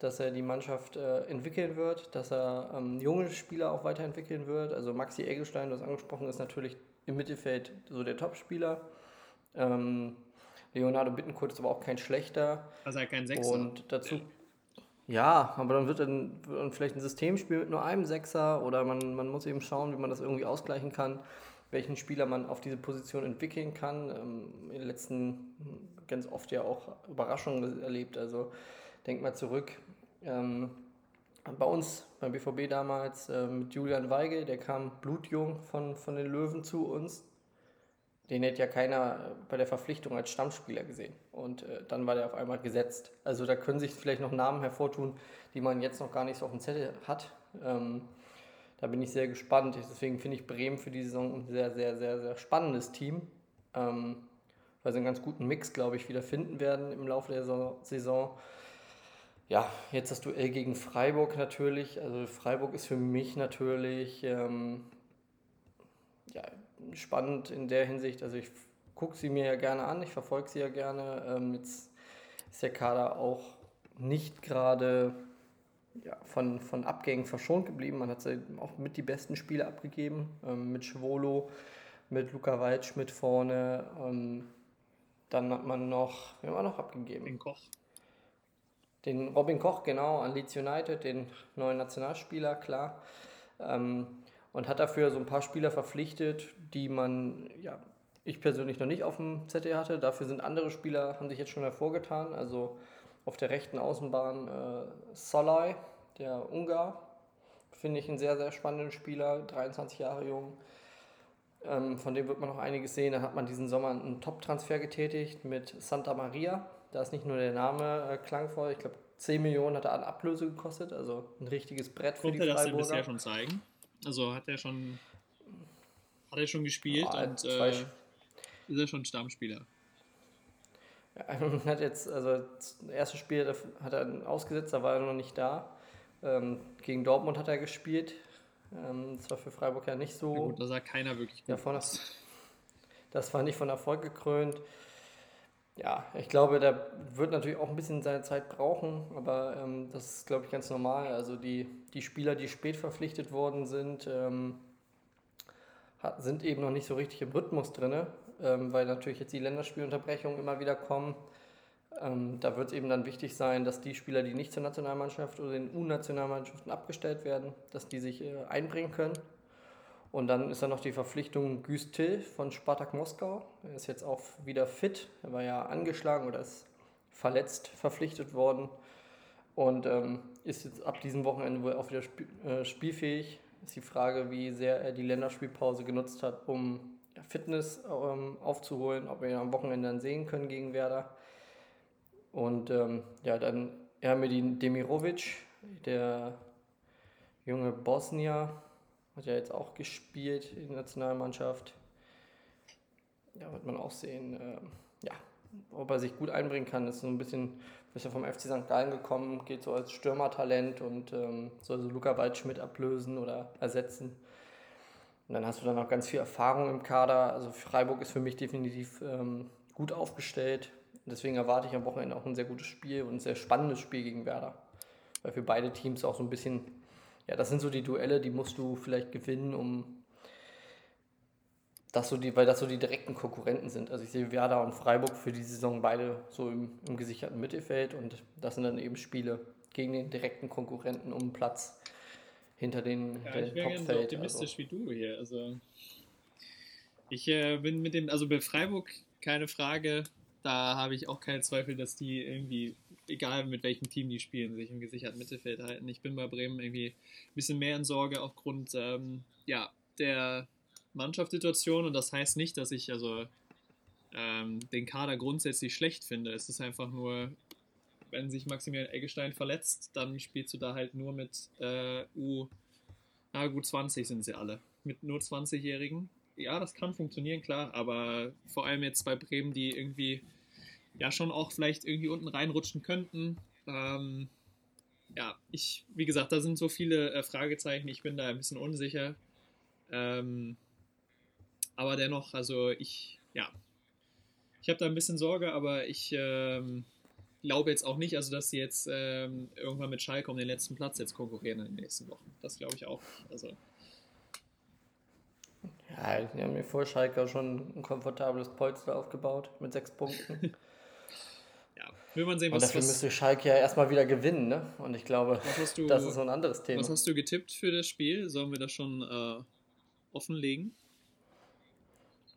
dass er die Mannschaft äh, entwickeln wird, dass er ähm, junge Spieler auch weiterentwickeln wird. Also Maxi Egelstein, du hast angesprochen, ist natürlich im Mittelfeld so der Topspieler. Ähm, Leonardo Bittenkurt ist aber auch kein schlechter. Also kein Sechser. Und dazu. Ja, aber dann wird dann, dann vielleicht ein Systemspiel mit nur einem Sechser oder man, man muss eben schauen, wie man das irgendwie ausgleichen kann, welchen Spieler man auf diese Position entwickeln kann. Ähm, in den letzten ganz oft ja auch Überraschungen erlebt. Also denk mal zurück, ähm, bei uns, beim BVB damals, äh, mit Julian Weigel, der kam blutjung von, von den Löwen zu uns. Den hätte ja keiner bei der Verpflichtung als Stammspieler gesehen. Und äh, dann war der auf einmal gesetzt. Also da können sich vielleicht noch Namen hervortun, die man jetzt noch gar nicht so auf dem Zettel hat. Ähm, da bin ich sehr gespannt. Deswegen finde ich Bremen für die Saison ein sehr, sehr, sehr, sehr spannendes Team. Ähm, weil sie einen ganz guten Mix, glaube ich, wieder finden werden im Laufe der Saison ja, jetzt das Duell gegen Freiburg natürlich. Also Freiburg ist für mich natürlich ähm, ja, spannend in der Hinsicht. Also ich gucke sie mir ja gerne an, ich verfolge sie ja gerne. Ähm, jetzt ist der Kader auch nicht gerade ja, von, von Abgängen verschont geblieben. Man hat auch mit die besten Spiele abgegeben. Ähm, mit Schwolo, mit Luca Waldschmidt vorne. Ähm, dann hat man noch, wen haben wir noch abgegeben? Den Koch. Den Robin Koch, genau, an Leeds United, den neuen Nationalspieler, klar. Ähm, und hat dafür so ein paar Spieler verpflichtet, die man, ja, ich persönlich noch nicht auf dem Zettel hatte. Dafür sind andere Spieler, haben sich jetzt schon hervorgetan. Also auf der rechten Außenbahn äh, Solai, der Ungar, finde ich einen sehr, sehr spannenden Spieler, 23 Jahre jung. Ähm, von dem wird man noch einiges sehen. Da hat man diesen Sommer einen Top-Transfer getätigt mit Santa Maria, da ist nicht nur der Name äh, klangvoll, ich glaube 10 Millionen hat er an Ablöse gekostet, also ein richtiges Brett für Konnte die Freiburger. Konnte das denn bisher schon zeigen? Also hat er schon, hat er schon gespielt ja, und äh, ist er schon Stammspieler? Ja, hat jetzt, also das erste Spiel hat er ausgesetzt, da war er noch nicht da. Ähm, gegen Dortmund hat er gespielt. Ähm, das war für Freiburg ja nicht so. Ja gut, da sah keiner wirklich gut ja, das, das war nicht von Erfolg gekrönt ja, ich glaube, der wird natürlich auch ein bisschen seine Zeit brauchen, aber ähm, das ist, glaube ich, ganz normal. Also die, die Spieler, die spät verpflichtet worden sind, ähm, sind eben noch nicht so richtig im Rhythmus drin, ähm, weil natürlich jetzt die Länderspielunterbrechungen immer wieder kommen. Ähm, da wird es eben dann wichtig sein, dass die Spieler, die nicht zur Nationalmannschaft oder den U-Nationalmannschaften abgestellt werden, dass die sich äh, einbringen können. Und dann ist da noch die Verpflichtung Güst Till von Spartak Moskau. Er ist jetzt auch wieder fit. Er war ja angeschlagen oder ist verletzt verpflichtet worden und ähm, ist jetzt ab diesem Wochenende wohl auch wieder sp äh, spielfähig. Ist die Frage, wie sehr er die Länderspielpause genutzt hat, um Fitness ähm, aufzuholen, ob wir ihn am Wochenende dann sehen können gegen Werder. Und ähm, ja, dann Ermedin Demirovic, der junge Bosnier, hat ja jetzt auch gespielt in der Nationalmannschaft. Ja, wird man auch sehen, ähm, ja, ob er sich gut einbringen kann. Ist so ein bisschen, ist ja vom FC St. Gallen gekommen, geht so als Stürmertalent und ähm, soll so Luca Waldschmidt ablösen oder ersetzen. Und dann hast du dann auch ganz viel Erfahrung im Kader. Also Freiburg ist für mich definitiv ähm, gut aufgestellt. Deswegen erwarte ich am Wochenende auch ein sehr gutes Spiel und ein sehr spannendes Spiel gegen Werder. Weil für beide Teams auch so ein bisschen, ja, das sind so die Duelle, die musst du vielleicht gewinnen, um das so die, weil das so die direkten Konkurrenten sind. Also ich sehe Werder und Freiburg für die Saison beide so im, im gesicherten Mittelfeld und das sind dann eben Spiele gegen den direkten Konkurrenten um Platz hinter den, Ja, den ich wäre so Topfeld. optimistisch wie du hier. Also ich äh, bin mit dem, also bei Freiburg keine Frage, da habe ich auch keinen Zweifel, dass die irgendwie, egal mit welchem Team die spielen, sich im gesicherten Mittelfeld halten. Ich bin bei Bremen irgendwie ein bisschen mehr in Sorge aufgrund ähm, ja, der Mannschaftssituation und das heißt nicht, dass ich also ähm, den Kader grundsätzlich schlecht finde. Es ist einfach nur, wenn sich Maximilian Eggestein verletzt, dann spielst du da halt nur mit äh, U, na gut, 20 sind sie alle. Mit nur 20-Jährigen. Ja, das kann funktionieren, klar, aber vor allem jetzt bei Bremen, die irgendwie ja schon auch vielleicht irgendwie unten reinrutschen könnten. Ähm, ja, ich, wie gesagt, da sind so viele äh, Fragezeichen, ich bin da ein bisschen unsicher. Ähm, aber dennoch, also ich, ja, ich habe da ein bisschen Sorge, aber ich ähm, glaube jetzt auch nicht, also dass sie jetzt ähm, irgendwann mit Schalke um den letzten Platz jetzt konkurrieren in den nächsten Wochen. Das glaube ich auch nicht. Also, Ja, die haben mir vor Schalke schon ein komfortables Polster aufgebaut mit sechs Punkten. ja, will man sehen, Und was, dafür was, müsste Schalke ja erstmal wieder gewinnen, ne? Und ich glaube, du, das ist so ein anderes Thema. was hast du getippt für das Spiel? Sollen wir das schon äh, offenlegen?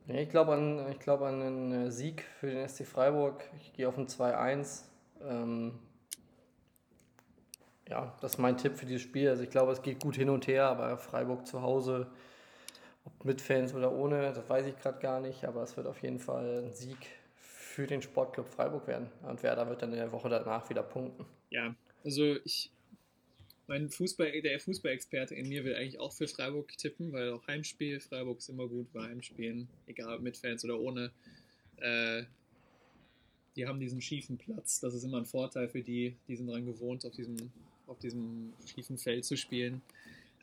Ich glaube an, ich glaube an einen äh, Sieg für den SC Freiburg. Ich gehe auf ein 2-1. Ähm, ja, das ist mein Tipp für dieses Spiel. Also ich glaube, es geht gut hin und her, aber Freiburg zu Hause, ob mit Fans oder ohne, das weiß ich gerade gar nicht. Aber es wird auf jeden Fall ein Sieg für den Sportclub Freiburg werden. Und Werder wird dann in der Woche danach wieder punkten. Ja, also ich, mein Fußball, der Fußballexperte in mir will eigentlich auch für Freiburg tippen, weil auch Heimspiel, Freiburg ist immer gut bei Heimspielen, egal ob mit Fans oder ohne. Äh, die haben diesen schiefen Platz, das ist immer ein Vorteil für die, die sind daran gewohnt, auf diesem, auf diesem schiefen Feld zu spielen.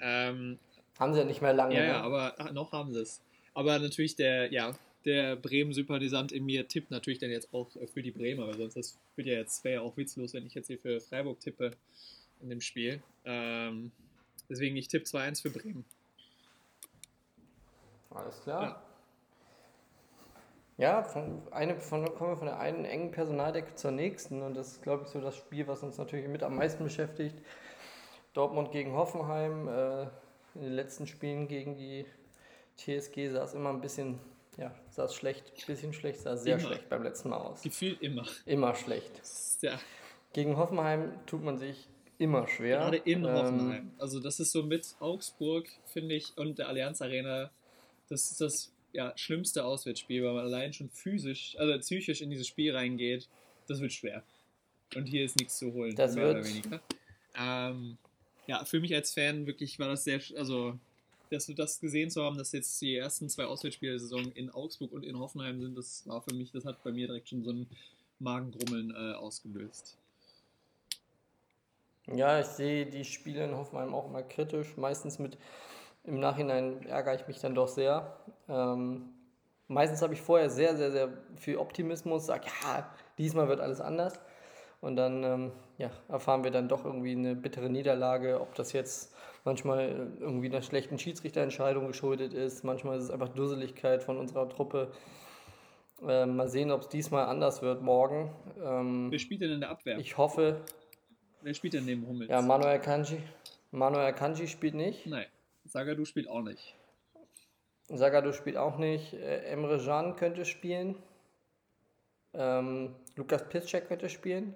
Ähm, Haben sie ja nicht mehr lange. ja, ne? ja, aber ah, noch haben sie es. Aber natürlich der, ja, der Bremen-Sympathisant in mir tippt natürlich dann jetzt auch für die Bremer, weil sonst das wird ja jetzt wäre ja auch witzlos, wenn ich jetzt hier für Freiburg tippe in dem Spiel. Ähm, deswegen ich tippe 2-1 für Bremen. Alles klar. Ja, von, eine, von, kommen wir von der einen engen Personaldecke zur nächsten und das ist, glaube ich, so das Spiel, was uns natürlich mit am meisten beschäftigt. Dortmund gegen Hoffenheim. Äh, in den letzten Spielen gegen die TSG sah es immer ein bisschen, ja, sah es schlecht, ein bisschen schlecht, sah sehr Immer. schlecht beim letzten Mal aus. Gefühlt immer. Immer schlecht. Ja, Gegen Hoffenheim tut man sich immer schwer. gerade in Ähm, Hoffenheim. Also das ist so mit Augsburg, finde ich, und der Allianz Arena, das ist das ja, schlimmste Auswärtsspiel, weil man allein schon physisch, also psychisch in dieses Spiel reingeht. Das wird schwer. Und hier ist nichts zu holen. Das mehr wird- oder weniger. Ähm, ja, für mich als Fan wirklich war das sehr, also dass wir das gesehen zu haben, dass jetzt die ersten zwei Auswärtsspiele der Saison in Augsburg und in Hoffenheim sind, das war für mich, das hat bei mir direkt schon so ein Magengrummeln äh, ausgelöst. Ja, ich sehe die Spiele in Hoffenheim auch immer kritisch. Meistens mit, im Nachhinein ärgere ich mich dann doch sehr. Ähm, meistens habe ich vorher sehr, sehr, sehr viel Optimismus, sage, ja, diesmal wird alles anders. Und dann ähm, ja, erfahren wir dann doch irgendwie eine bittere Niederlage, ob das jetzt manchmal irgendwie einer schlechten Schiedsrichterentscheidung geschuldet ist, manchmal ist es einfach Dusseligkeit von unserer Truppe. Ähm, mal sehen, ob es diesmal anders wird morgen. Ähm, Wer spielt denn in der Abwehr? ich hoffe, Wer spielt denn neben Hummels? ja, Manuel Kanji. Manuel Kanji spielt nicht. Nein, Sagadu spielt auch nicht. Sagadu spielt auch nicht. Äh, Emre Can könnte spielen. Ähm, Lukas Piszczek könnte spielen.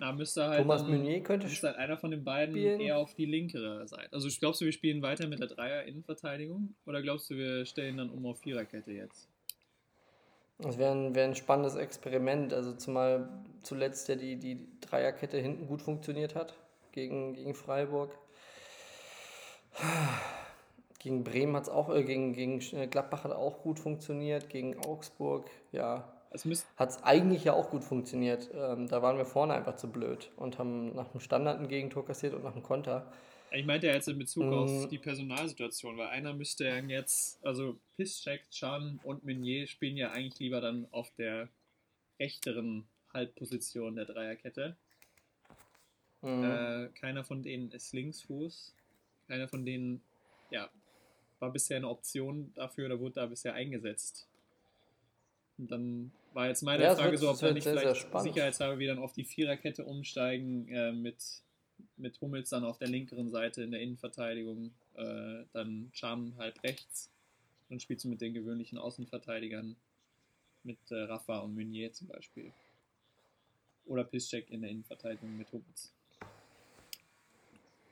Na, müsste halt Thomas dann, Meunier könnte müsste halt einer von den beiden spielen. eher auf die linkere Seite. Also glaubst du, wir spielen weiter mit der Dreier-Innenverteidigung? Oder glaubst du, wir stellen dann um auf Viererkette jetzt? Das wäre ein, wär ein spannendes Experiment. Also zumal zuletzt ja die, die Dreierkette hinten gut funktioniert hat gegen, gegen Freiburg. Gegen Bremen hat es auch, äh, gegen, gegen Gladbach hat auch gut funktioniert, gegen Augsburg, ja, hat es eigentlich ja auch gut funktioniert. Ähm, da waren wir vorne einfach zu blöd und haben nach dem Standard ein Gegentor kassiert und nach dem Konter. Ich meinte ja jetzt in Bezug Mm. auf die Personalsituation, weil einer müsste ja jetzt, also Piszczek, Can und Meunier spielen ja eigentlich lieber dann auf der rechteren Halbposition der Dreierkette. Mhm. Äh, keiner von denen ist Linksfuß. Keiner von denen, ja, war bisher eine Option dafür oder wurde da bisher eingesetzt. Und dann war jetzt meine Ja, Frage wird- so, ob wir nicht sehr, vielleicht sicherheitshalber wieder auf die Viererkette umsteigen, äh, mit, mit Hummels dann auf der linkeren Seite in der Innenverteidigung, äh, dann Can halb rechts. Dann spielst du mit den gewöhnlichen Außenverteidigern, mit äh, Rafa und Meunier zum Beispiel. Oder Piszczek in der Innenverteidigung mit Hummels.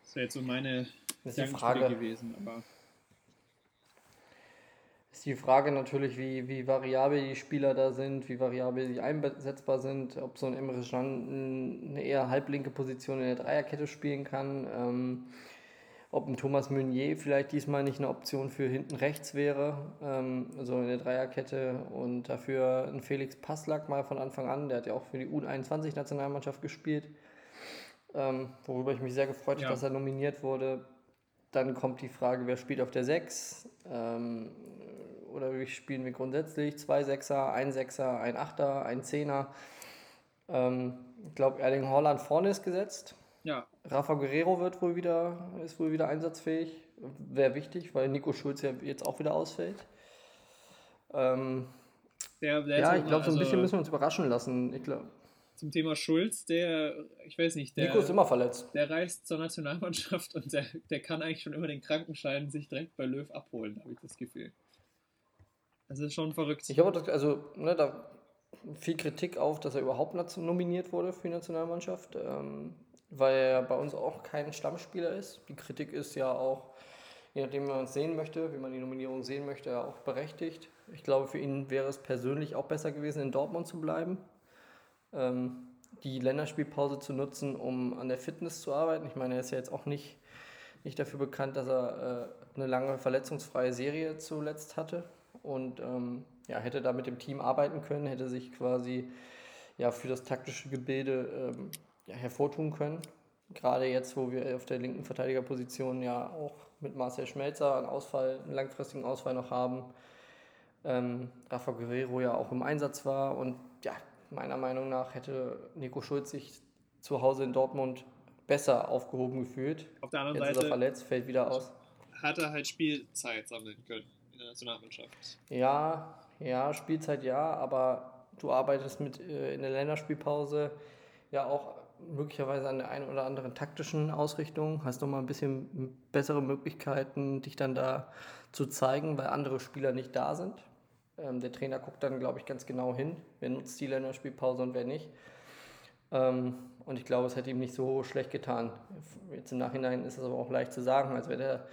Das wäre jetzt so meine Das ist die Frage. gewesen, aber Ist die Frage natürlich, wie, wie variabel die Spieler da sind, wie variabel sie einsetzbar sind, ob so ein Emre Can eine eher halblinke Position in der Dreierkette spielen kann, ähm, ob ein Thomas Meunier vielleicht diesmal nicht eine Option für hinten rechts wäre, ähm, so in der Dreierkette und dafür ein Felix Passlack mal von Anfang an, der hat ja auch für die U21-Nationalmannschaft gespielt, ähm, worüber ich mich sehr gefreut Ja. habe, dass er nominiert wurde. Dann kommt die Frage, wer spielt auf der 6? Ähm, oder wie spielen wir grundsätzlich? Zwei Sechser, ein Sechser, ein Achter, ein Zehner. Ähm, ich glaube, Erling Haaland vorne ist gesetzt. ja, Rafa Guerrero wird wohl wieder, ist wohl wieder einsatzfähig. Wäre wichtig, weil Nico Schulz ja jetzt auch wieder ausfällt. Ähm, ja, ist ich glaube, so ein bisschen also müssen wir uns überraschen lassen. Ich glaub, Zum Thema Schulz, der, ich weiß nicht, der, Nico ist immer verletzt. der reist zur Nationalmannschaft und der, der kann eigentlich schon immer den Krankenschein sich direkt bei Löw abholen, habe ich das Gefühl. Das ist schon verrückt. Ich habe also, ne, da viel Kritik auf, dass er überhaupt nominiert wurde für die Nationalmannschaft, ähm, weil er bei uns auch kein Stammspieler ist. Die Kritik ist ja auch, je nachdem, wie man es sehen möchte, wie man die Nominierung sehen möchte, auch berechtigt. Ich glaube, für ihn wäre es persönlich auch besser gewesen, in Dortmund zu bleiben, ähm, die Länderspielpause zu nutzen, um an der Fitness zu arbeiten. Ich meine, er ist ja jetzt auch nicht, nicht dafür bekannt, dass er äh, eine lange verletzungsfreie Serie zuletzt hatte und ähm, ja, hätte da mit dem Team arbeiten können, hätte sich quasi ja, für das taktische Gebilde ähm, ja, hervortun können. Gerade jetzt, wo wir auf der linken Verteidigerposition ja auch mit Marcel Schmelzer einen Ausfall, einen langfristigen Ausfall noch haben. Ähm, Rafa Guerrero ja auch im Einsatz war und ja, meiner Meinung nach hätte Nico Schulz sich zu Hause in Dortmund besser aufgehoben gefühlt. Auf der anderen Jetzt ist er Seite verletzt, fällt wieder aus. hat er halt Spielzeit sammeln können in der Nationalmannschaft. Ja, ja, Spielzeit ja, aber du arbeitest mit äh, in der Länderspielpause ja auch möglicherweise an der einen oder anderen taktischen Ausrichtung, hast noch mal ein bisschen bessere Möglichkeiten, dich dann da zu zeigen, weil andere Spieler nicht da sind. Ähm, der Trainer guckt dann, glaube ich, ganz genau hin, wer nutzt die Länderspielpause und wer nicht. Ähm, und ich glaube, es hätte ihm nicht so schlecht getan. Jetzt im Nachhinein ist es aber auch leicht zu sagen, als wäre der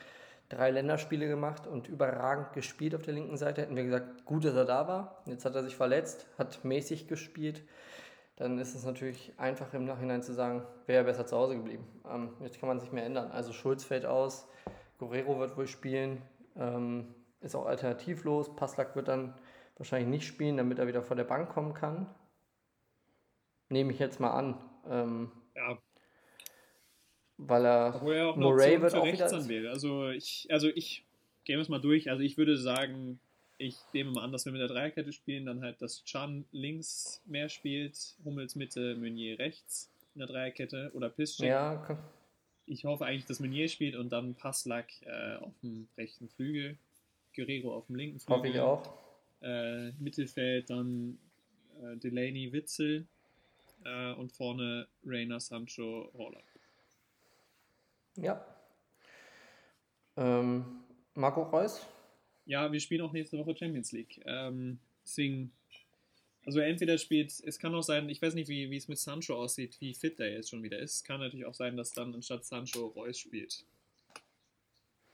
drei Länderspiele gemacht und überragend gespielt auf der linken Seite. Hätten wir gesagt, gut, dass er da war. Jetzt hat er sich verletzt, hat mäßig gespielt. Dann ist es natürlich einfach im Nachhinein zu sagen, wäre er besser zu Hause geblieben. Ähm, jetzt kann man sich mehr ändern. Also Schulz fällt aus, Guerrero wird wohl spielen, ähm, ist auch alternativlos. Passlack wird dann wahrscheinlich nicht spielen, damit er wieder vor der Bank kommen kann. Nehme ich jetzt mal an. Ähm, Ja, weil er obwohl er auch Option wird auch wieder wäre. Also ich, also ich, gehen wir es mal durch. Also ich würde sagen, ich nehme mal an, dass wir mit der Dreierkette spielen, dann halt, dass Chan links mehr spielt, Hummels Mitte, Meunier rechts in der Dreierkette oder Piszczek. ja, kann- Ich hoffe eigentlich, dass Meunier spielt und dann Passlack äh, auf dem rechten Flügel, Guerrero auf dem linken Flügel. hoffe ich auch. Äh, Mittelfeld dann äh, Delaney, Witzel äh, und vorne Reina, Sancho, Holland. Ja. Ähm, Marco Reus? Ja, wir spielen auch nächste Woche Champions League. Ähm, deswegen Also entweder spielt, es kann auch sein, ich weiß nicht, wie, wie es mit Sancho aussieht, wie fit der jetzt schon wieder ist. Es kann natürlich auch sein, dass dann anstatt Sancho Reus spielt.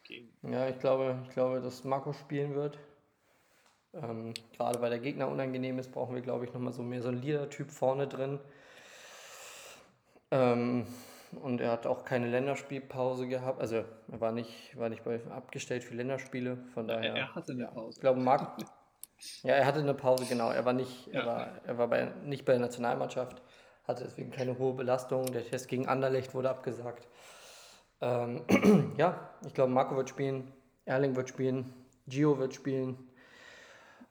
Gegen. Ja, ich glaube, ich glaube, dass Marco spielen wird. Ähm, gerade weil der Gegner unangenehm ist, brauchen wir, glaube ich, nochmal so mehr so einen Leader-Typ vorne drin. Ähm, und er hat auch keine Länderspielpause gehabt. Also er war nicht, war nicht bei, abgestellt für Länderspiele. Von daher. Er hatte eine Pause. Ich glaube, Marc, ja, er hatte eine Pause, genau. Er war nicht, ja. er war, er war bei, nicht bei der Nationalmannschaft, hatte deswegen keine hohe Belastung. Der Test gegen Anderlecht wurde abgesagt. Ähm, ja, ich glaube, Marco wird spielen, Erling wird spielen, Gio wird spielen.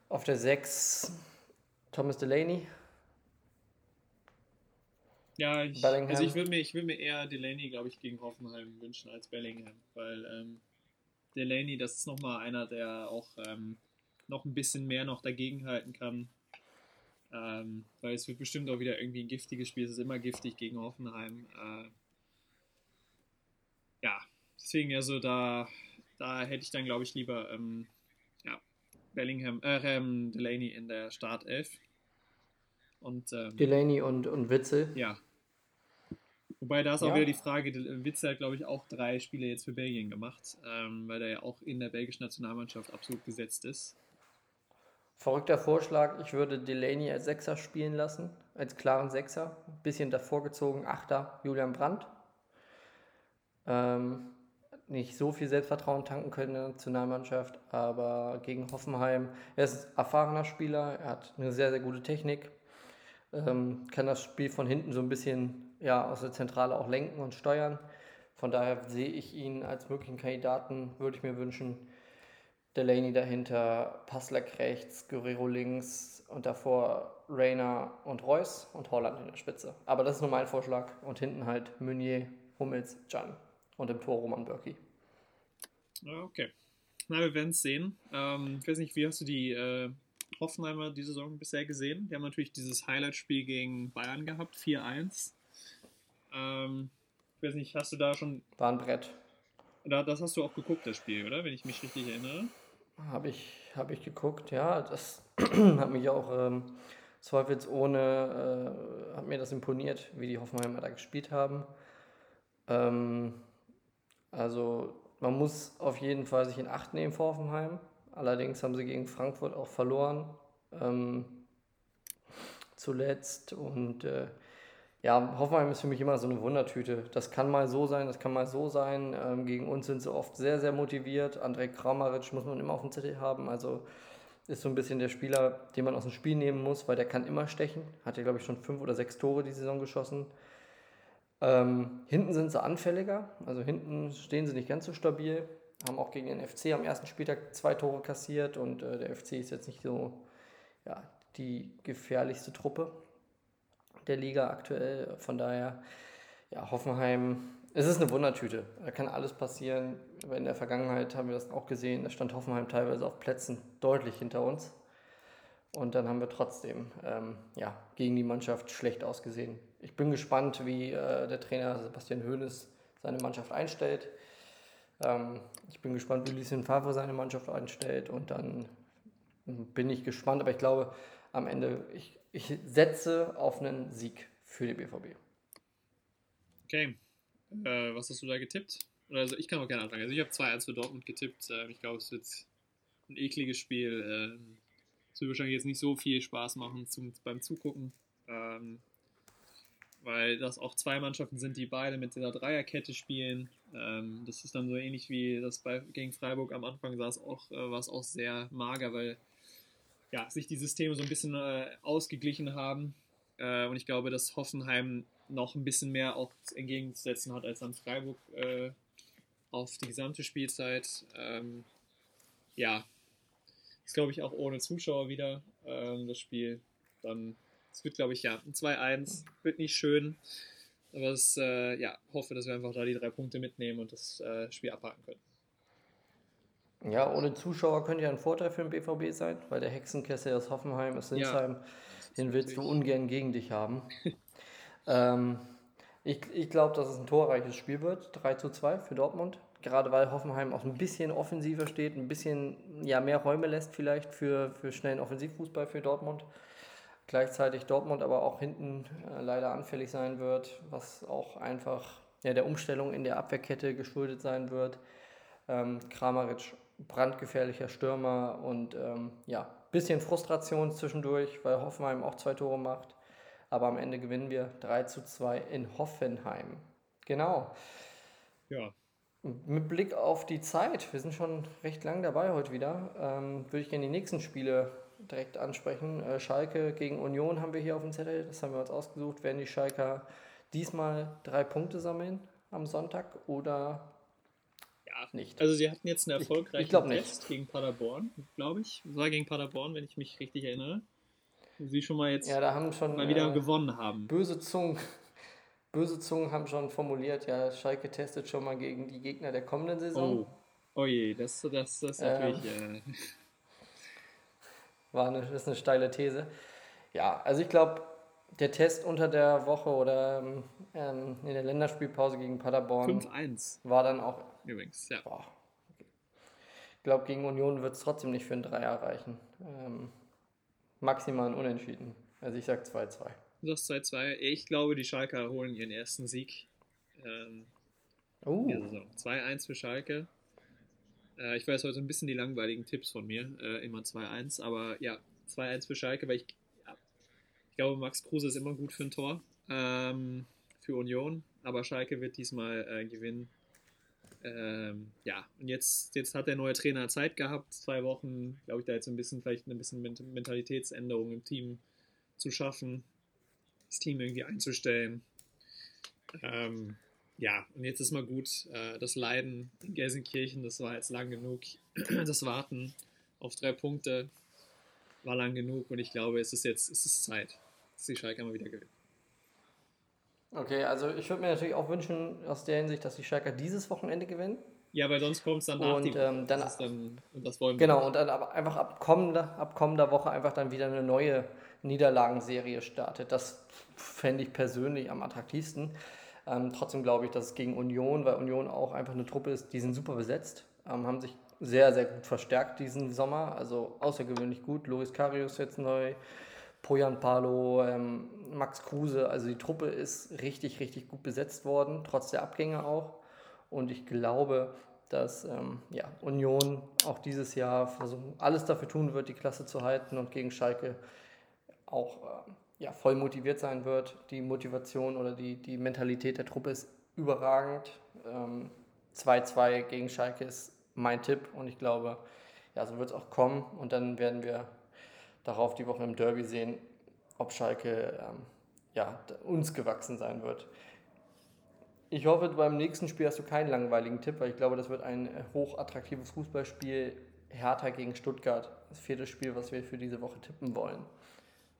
Auf der 6 Thomas Delaney. Ja, ich, also ich würde mir, würd mir eher Delaney, glaube ich, gegen Hoffenheim wünschen als Bellingham, weil ähm, Delaney, das ist nochmal einer, der auch ähm, noch ein bisschen mehr noch dagegenhalten kann. Ähm, weil es wird bestimmt auch wieder irgendwie ein giftiges Spiel. Es ist immer giftig gegen Hoffenheim. Äh, ja, deswegen also da, da hätte ich dann glaube ich lieber ähm, ja, Bellingham, äh, ähm, Delaney in der Startelf. Und, ähm, Delaney und, und Witzel. Ja. Wobei da ist auch ja. wieder die Frage, Witzel hat glaube ich auch drei Spiele jetzt für Belgien gemacht, ähm, weil er ja auch in der belgischen Nationalmannschaft absolut gesetzt ist. Verrückter Vorschlag, ich würde Delaney als Sechser spielen lassen, als klaren Sechser. Bisschen davor gezogen, Achter, Julian Brandt. Ähm, nicht so viel Selbstvertrauen tanken können in der Nationalmannschaft, aber gegen Hoffenheim, er ist ein erfahrener Spieler, er hat eine sehr, sehr gute Technik, ähm, kann das Spiel von hinten so ein bisschen ja, aus der Zentrale auch lenken und steuern. Von daher sehe ich ihn als möglichen Kandidaten, würde ich mir wünschen, Delaney dahinter, Passlack rechts, Guerrero links und davor Rayner und Reus und Holland in der Spitze. Aber das ist nur mein Vorschlag. Und hinten halt Meunier, Hummels, Can und im Tor Roman Bürki. Okay. Na, wir werden es sehen. Ähm, ich weiß nicht, wie hast du die äh, Hoffenheimer die Saison bisher gesehen? Die haben natürlich dieses Highlight-Spiel gegen Bayern gehabt, 4-1. Ähm, ich weiß nicht, hast du da schon. War ein Brett. Da, das hast du auch geguckt, das Spiel, oder? Wenn ich mich richtig erinnere. Habe ich, hab ich geguckt, ja. Das hat mich auch ähm, zweifelsohne, äh, hat mir das imponiert, wie die Hoffenheimer da gespielt haben. Ähm, also man muss auf jeden Fall sich in Acht nehmen vor Hoffenheim. Allerdings haben sie gegen Frankfurt auch verloren. Ähm, zuletzt. Und äh, ja, Hoffenheim ist für mich immer so eine Wundertüte. Das kann mal so sein, das kann mal so sein. Ähm, gegen uns sind sie oft sehr, sehr motiviert. Andrej Kramaric muss man immer auf dem Zettel haben. Also ist so ein bisschen der Spieler, den man aus dem Spiel nehmen muss, weil der kann immer stechen. Hat ja, glaube ich, schon fünf oder sechs Tore die Saison geschossen. Ähm, hinten sind sie anfälliger, also hinten stehen sie nicht ganz so stabil. Haben auch gegen den FC am ersten Spieltag zwei Tore kassiert und äh, der FC ist jetzt nicht so ja, die gefährlichste Truppe der Liga aktuell. Von daher, ja, Hoffenheim, es ist eine Wundertüte. Da kann alles passieren. In der Vergangenheit haben wir das auch gesehen. Da stand Hoffenheim teilweise auf Plätzen deutlich hinter uns. Und dann haben wir trotzdem ähm, ja, gegen die Mannschaft schlecht ausgesehen. Ich bin gespannt, wie äh, der Trainer Sebastian Hoeneß seine Mannschaft einstellt. Ähm, ich bin gespannt, wie Lucien Favre seine Mannschaft einstellt. Und dann bin ich gespannt. Aber ich glaube, am Ende, ich, ich setze auf einen Sieg für die BVB. Okay. Äh, was hast du da getippt? Also ich kann auch gerne anfangen. Also ich habe 2-1 für Dortmund getippt. Äh, ich glaube, es wird ein ekliges Spiel. Äh, es wird wahrscheinlich jetzt nicht so viel Spaß machen zum, beim Zugucken. Ähm, weil das auch zwei Mannschaften sind, die beide mit dieser Dreierkette spielen. Ähm, das ist dann so ähnlich wie das bei, gegen Freiburg am Anfang sah auch, äh, war es auch sehr mager, weil ja, sich die Systeme so ein bisschen äh, ausgeglichen haben. Äh, und ich glaube, dass Hoffenheim noch ein bisschen mehr auch entgegenzusetzen hat als an Freiburg äh, auf die gesamte Spielzeit. Ähm, ja, ist glaube ich auch ohne Zuschauer wieder ähm, das Spiel. Dann, es wird glaube ich ja ein 2-1, wird nicht schön. Aber es, äh, ja, hoffe, dass wir einfach da die drei Punkte mitnehmen und das äh, Spiel abhaken können. Ja, ohne Zuschauer könnte ja ein Vorteil für den BVB sein, weil der Hexenkessel aus Hoffenheim, aus Sinsheim, ja, den willst du ungern gegen dich haben. ähm, ich ich glaube, dass es ein torreiches Spiel wird, 3 zu 2 für Dortmund. Gerade weil Hoffenheim auch ein bisschen offensiver steht, ein bisschen ja, mehr Räume lässt vielleicht für, für schnellen Offensivfußball für Dortmund. Gleichzeitig Dortmund aber auch hinten äh, leider anfällig sein wird, was auch einfach ja, der Umstellung in der Abwehrkette geschuldet sein wird. Ähm, Kramaric brandgefährlicher Stürmer und ähm, ja, bisschen Frustration zwischendurch, weil Hoffenheim auch zwei Tore macht. Aber am Ende gewinnen wir 3 zu 2 in Hoffenheim. Genau. Ja. Mit Blick auf die Zeit, wir sind schon recht lang dabei heute wieder, ähm, würde ich gerne die nächsten Spiele direkt ansprechen. Äh, Schalke gegen Union haben wir hier auf dem Zettel, das haben wir uns ausgesucht. Werden die Schalker diesmal drei Punkte sammeln am Sonntag oder ja, nicht? Also sie hatten jetzt einen erfolgreichen ich, ich Test gegen Paderborn, glaube ich. Das war gegen Paderborn, wenn ich mich richtig erinnere. Sie schon mal jetzt ja, da haben schon, mal wieder äh, gewonnen haben. Böse Zungen, böse Zungen haben schon formuliert, ja, Schalke testet schon mal gegen die Gegner der kommenden Saison. Oh, oh je, das, das, das ist natürlich... Ähm, äh, war eine, das ist eine steile These. Ja, also ich glaube, der Test unter der Woche oder ähm, in der Länderspielpause gegen Paderborn 5-1 war dann auch. Übrigens, ja. Boah. Ich glaube, gegen Union wird es trotzdem nicht für ein Dreier reichen. Ähm, maximal ein Unentschieden. Also ich sage 2-2. Du sagst 2-2. Ich glaube, die Schalker holen ihren ersten Sieg. Ähm, uh. 2-1 für Schalke. Äh, ich weiß heute ein bisschen die langweiligen Tipps von mir. Äh, immer 2-1, aber ja, 2-1 für Schalke, weil ich, ja, ich glaube, Max Kruse ist immer gut für ein Tor. Ähm, für Union, aber Schalke wird diesmal äh, gewinnen. Ähm, ja, und jetzt, jetzt hat der neue Trainer Zeit gehabt, zwei Wochen, glaube ich, da jetzt ein bisschen, vielleicht ein bisschen Mentalitätsänderung im Team zu schaffen, das Team irgendwie einzustellen. Ähm, ja, und jetzt ist mal gut. Äh, das Leiden in Gelsenkirchen, das war jetzt lang genug. Das Warten auf drei Punkte war lang genug und ich glaube, es ist jetzt es ist Zeit, dass die Schalke mal wieder gewinnt. Okay, also ich würde mir natürlich auch wünschen, aus der Hinsicht, dass die Schalker dieses Wochenende gewinnen. Ja, weil sonst kommt es dann nach und, die ähm, dann, das dann, und das wollen wir Genau, und dann aber einfach ab kommender, ab kommender Woche einfach dann wieder eine neue Niederlagenserie startet. Das fände ich persönlich am attraktivsten. Ähm, trotzdem glaube ich, dass es gegen Union, weil Union auch einfach eine Truppe ist, die sind super besetzt, ähm, haben sich sehr, sehr gut verstärkt diesen Sommer, also außergewöhnlich gut. Loris Karius jetzt neu, Poyan Palo, ähm, Max Kruse, also die Truppe ist richtig, richtig gut besetzt worden, trotz der Abgänge auch. Und ich glaube, dass ähm, ja, Union auch dieses Jahr versuchen, alles dafür tun wird, die Klasse zu halten und gegen Schalke auch äh, ja, voll motiviert sein wird. Die Motivation oder die, die Mentalität der Truppe ist überragend. 2-2 ähm, gegen Schalke ist mein Tipp und ich glaube, ja, so wird es auch kommen und dann werden wir darauf die Woche im Derby sehen, ob Schalke ähm, ja, uns gewachsen sein wird. Ich hoffe, beim nächsten Spiel hast du keinen langweiligen Tipp, weil ich glaube, das wird ein hochattraktives Fußballspiel. Hertha gegen Stuttgart. Das vierte Spiel, was wir für diese Woche tippen wollen.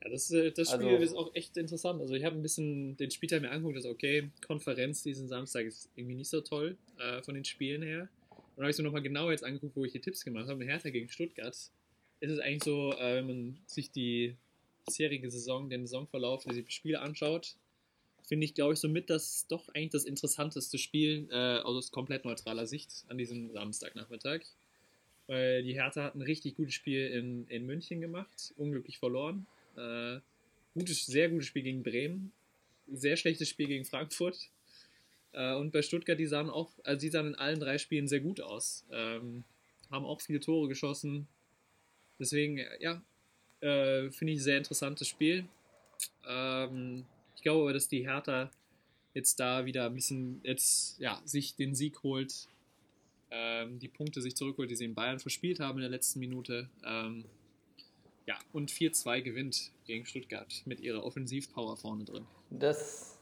Ja, das, äh, das Spiel also, ist auch echt interessant. Also ich habe ein bisschen den Spieltag mir angeguckt, dass okay, Konferenz diesen Samstag ist irgendwie nicht so toll äh, von den Spielen her. Und habe ich so nochmal genau jetzt angeguckt, wo ich die Tipps gemacht habe. Hertha gegen Stuttgart. Ist es eigentlich so, äh, wenn man sich die bisherige Saison, den Saisonverlauf, die Spiele anschaut, finde ich, glaube ich, somit das doch eigentlich das interessanteste Spiel äh, aus komplett neutraler Sicht an diesem Samstagnachmittag. Weil die Hertha hat ein richtig gutes Spiel in, in München gemacht, unglücklich verloren. Äh, gutes, sehr gutes Spiel gegen Bremen. Sehr schlechtes Spiel gegen Frankfurt. Äh, und bei Stuttgart, die sahen auch, also die sahen in allen drei Spielen sehr gut aus. Ähm, haben auch viele Tore geschossen. Deswegen, ja, äh, finde ich ein sehr interessantes Spiel. Ähm, ich glaube aber, dass die Hertha jetzt da wieder ein bisschen jetzt, ja, sich den Sieg holt, ähm, die Punkte sich zurückholt, die sie in Bayern verspielt haben in der letzten Minute. Ähm, ja, und 4-2 gewinnt gegen Stuttgart mit ihrer Offensivpower vorne drin. Das,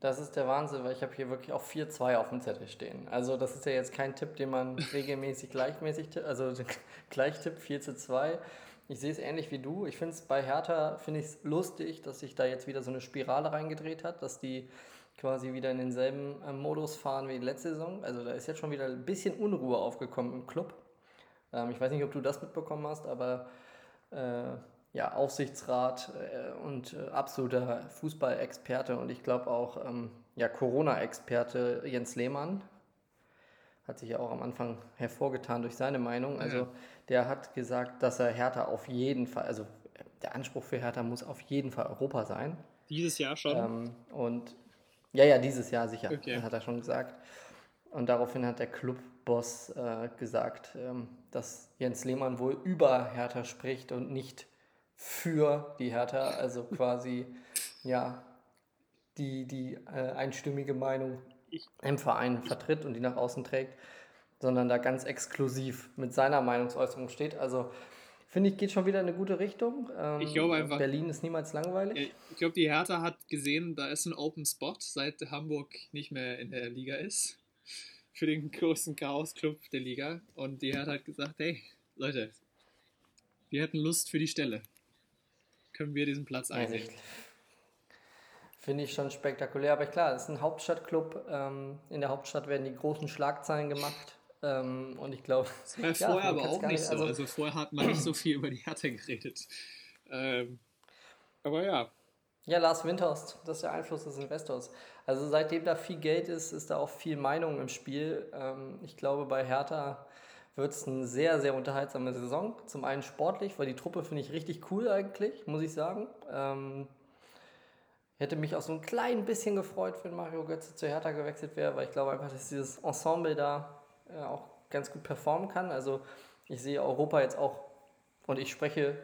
das ist der Wahnsinn, weil ich habe hier wirklich auch 4-2 auf dem Zettel stehen. Also das ist ja jetzt kein Tipp, den man regelmäßig gleichmäßig tippt, also gleich tippt 4 zu 2. Ich sehe es ähnlich wie du. Ich finde es bei Hertha finde ich es lustig, dass sich da jetzt wieder so eine Spirale reingedreht hat, dass die quasi wieder in denselben äh, Modus fahren wie letzte Saison. Also da ist jetzt schon wieder ein bisschen Unruhe aufgekommen im Club. Ähm, ich weiß nicht, ob du das mitbekommen hast, aber ja, Aufsichtsrat äh, und äh, absoluter Fußballexperte und ich glaube auch ähm, ja, Corona-Experte Jens Lehmann hat sich ja auch am Anfang hervorgetan durch seine Meinung. Also ja. der hat gesagt, dass er Hertha auf jeden Fall, also der Anspruch für Hertha muss auf jeden Fall Europa sein. Dieses Jahr schon? Ähm, und ja, ja, dieses Jahr sicher, Okay. das hat er schon gesagt. Und daraufhin hat der Clubboss äh, gesagt, ähm, dass Jens Lehmann wohl über Hertha spricht und nicht für die Hertha, also quasi ja die, die äh, einstimmige Meinung im Verein vertritt und die nach außen trägt, sondern da ganz exklusiv mit seiner Meinungsäußerung steht. Also finde ich, geht schon wieder in eine gute Richtung. Ähm, Ich glaube einfach- Berlin ist niemals langweilig. Ich glaube, die Hertha hat gesehen, da ist ein Open Spot, seit Hamburg nicht mehr in der Liga ist. Für den großen Chaos-Club der Liga. Und die hat gesagt, hey, Leute, wir hätten Lust für die Stelle. Können wir diesen Platz einnehmen? Finde ich schon spektakulär, aber klar, es ist ein Hauptstadtclub. Ähm, in der Hauptstadt werden die großen Schlagzeilen gemacht. Ähm, und ich glaube, Das war Ja, vorher man aber auch nicht nicht- so. also- Also, vorher hat man nicht so viel über die Hertha geredet. Ähm, aber ja, ja, Lars Windhorst, das ist der Einfluss des Investors. Also seitdem da viel Geld ist, ist da auch viel Meinung im Spiel. Ähm, ich glaube, bei Hertha wird es eine sehr, sehr unterhaltsame Saison. Zum einen sportlich, weil die Truppe finde ich richtig cool eigentlich, muss ich sagen. Ähm, hätte mich auch so ein klein bisschen gefreut, wenn Mario Götze zu Hertha gewechselt wäre, weil ich glaube einfach, dass dieses Ensemble da äh, auch ganz gut performen kann. Also ich sehe Europa jetzt auch, und ich spreche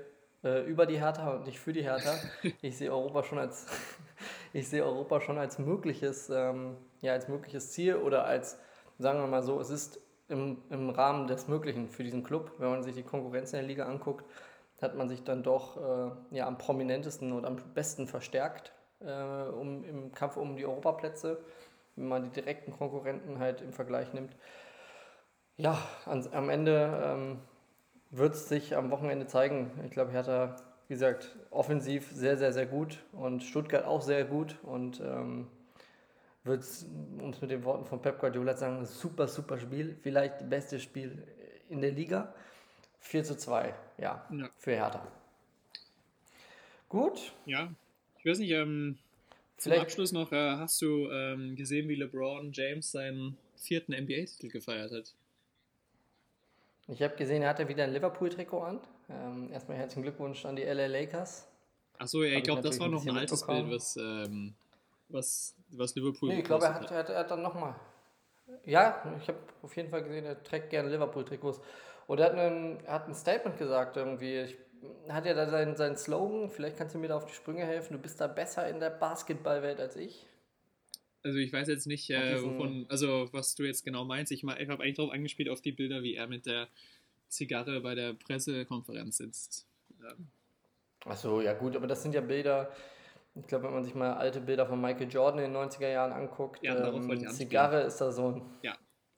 äh, über die Hertha und nicht für die Hertha. Ich sehe Europa schon als, ich sehe Europa schon als mögliches, ähm, ja, als mögliches Ziel oder als, sagen wir mal so, es ist im, im Rahmen des Möglichen für diesen Club. Wenn man sich die Konkurrenz in der Liga anguckt, hat man sich dann doch äh, ja, am prominentesten und am besten verstärkt äh, um, im Kampf um die Europaplätze, wenn man die direkten Konkurrenten halt im Vergleich nimmt. Ja, ans, am Ende ähm, wird es sich am Wochenende zeigen. Ich glaube, Hertha, wie gesagt, offensiv sehr, sehr, sehr gut und Stuttgart auch sehr gut und ähm, wird es, um es mit den Worten von Pep Guardiola zu sagen, ein super, super Spiel. Vielleicht das beste Spiel in der Liga. 4 zu 2, ja, Ja. für Hertha. Gut, ja. Ich weiß nicht, ähm, zum Vielleicht- Abschluss noch, äh, hast du ähm, gesehen, wie LeBron James seinen vierten NBA-Titel gefeiert hat? Ich habe gesehen, er hatte wieder ein Liverpool-Trikot an. Ähm, erstmal herzlichen Glückwunsch an die LA Lakers. Achso, ja, ich glaube, das war noch ein altes Bild, was, ähm, was, was Liverpool Nee, ich glaube, er hat, er hat, er hat dann nochmal. Ja, ich habe auf jeden Fall gesehen, er trägt gerne Liverpool-Trikots. Und er hat, einen, er hat ein Statement gesagt irgendwie. Ich, hat ja da seinen, seinen Slogan, vielleicht kannst du mir da auf die Sprünge helfen, du bist da besser in der Basketballwelt als ich. Also ich weiß jetzt nicht, äh, wovon, also was du jetzt genau meinst. Ich, ich habe eigentlich darauf angespielt auf die Bilder, wie er mit der Zigarre bei der Pressekonferenz sitzt. Ähm, Achso, ja gut, aber das sind ja Bilder, ich glaube, wenn man sich mal alte Bilder von Michael Jordan in den 90er Jahren anguckt, Ja, ähm. Zigarre ist da so ein, Ja.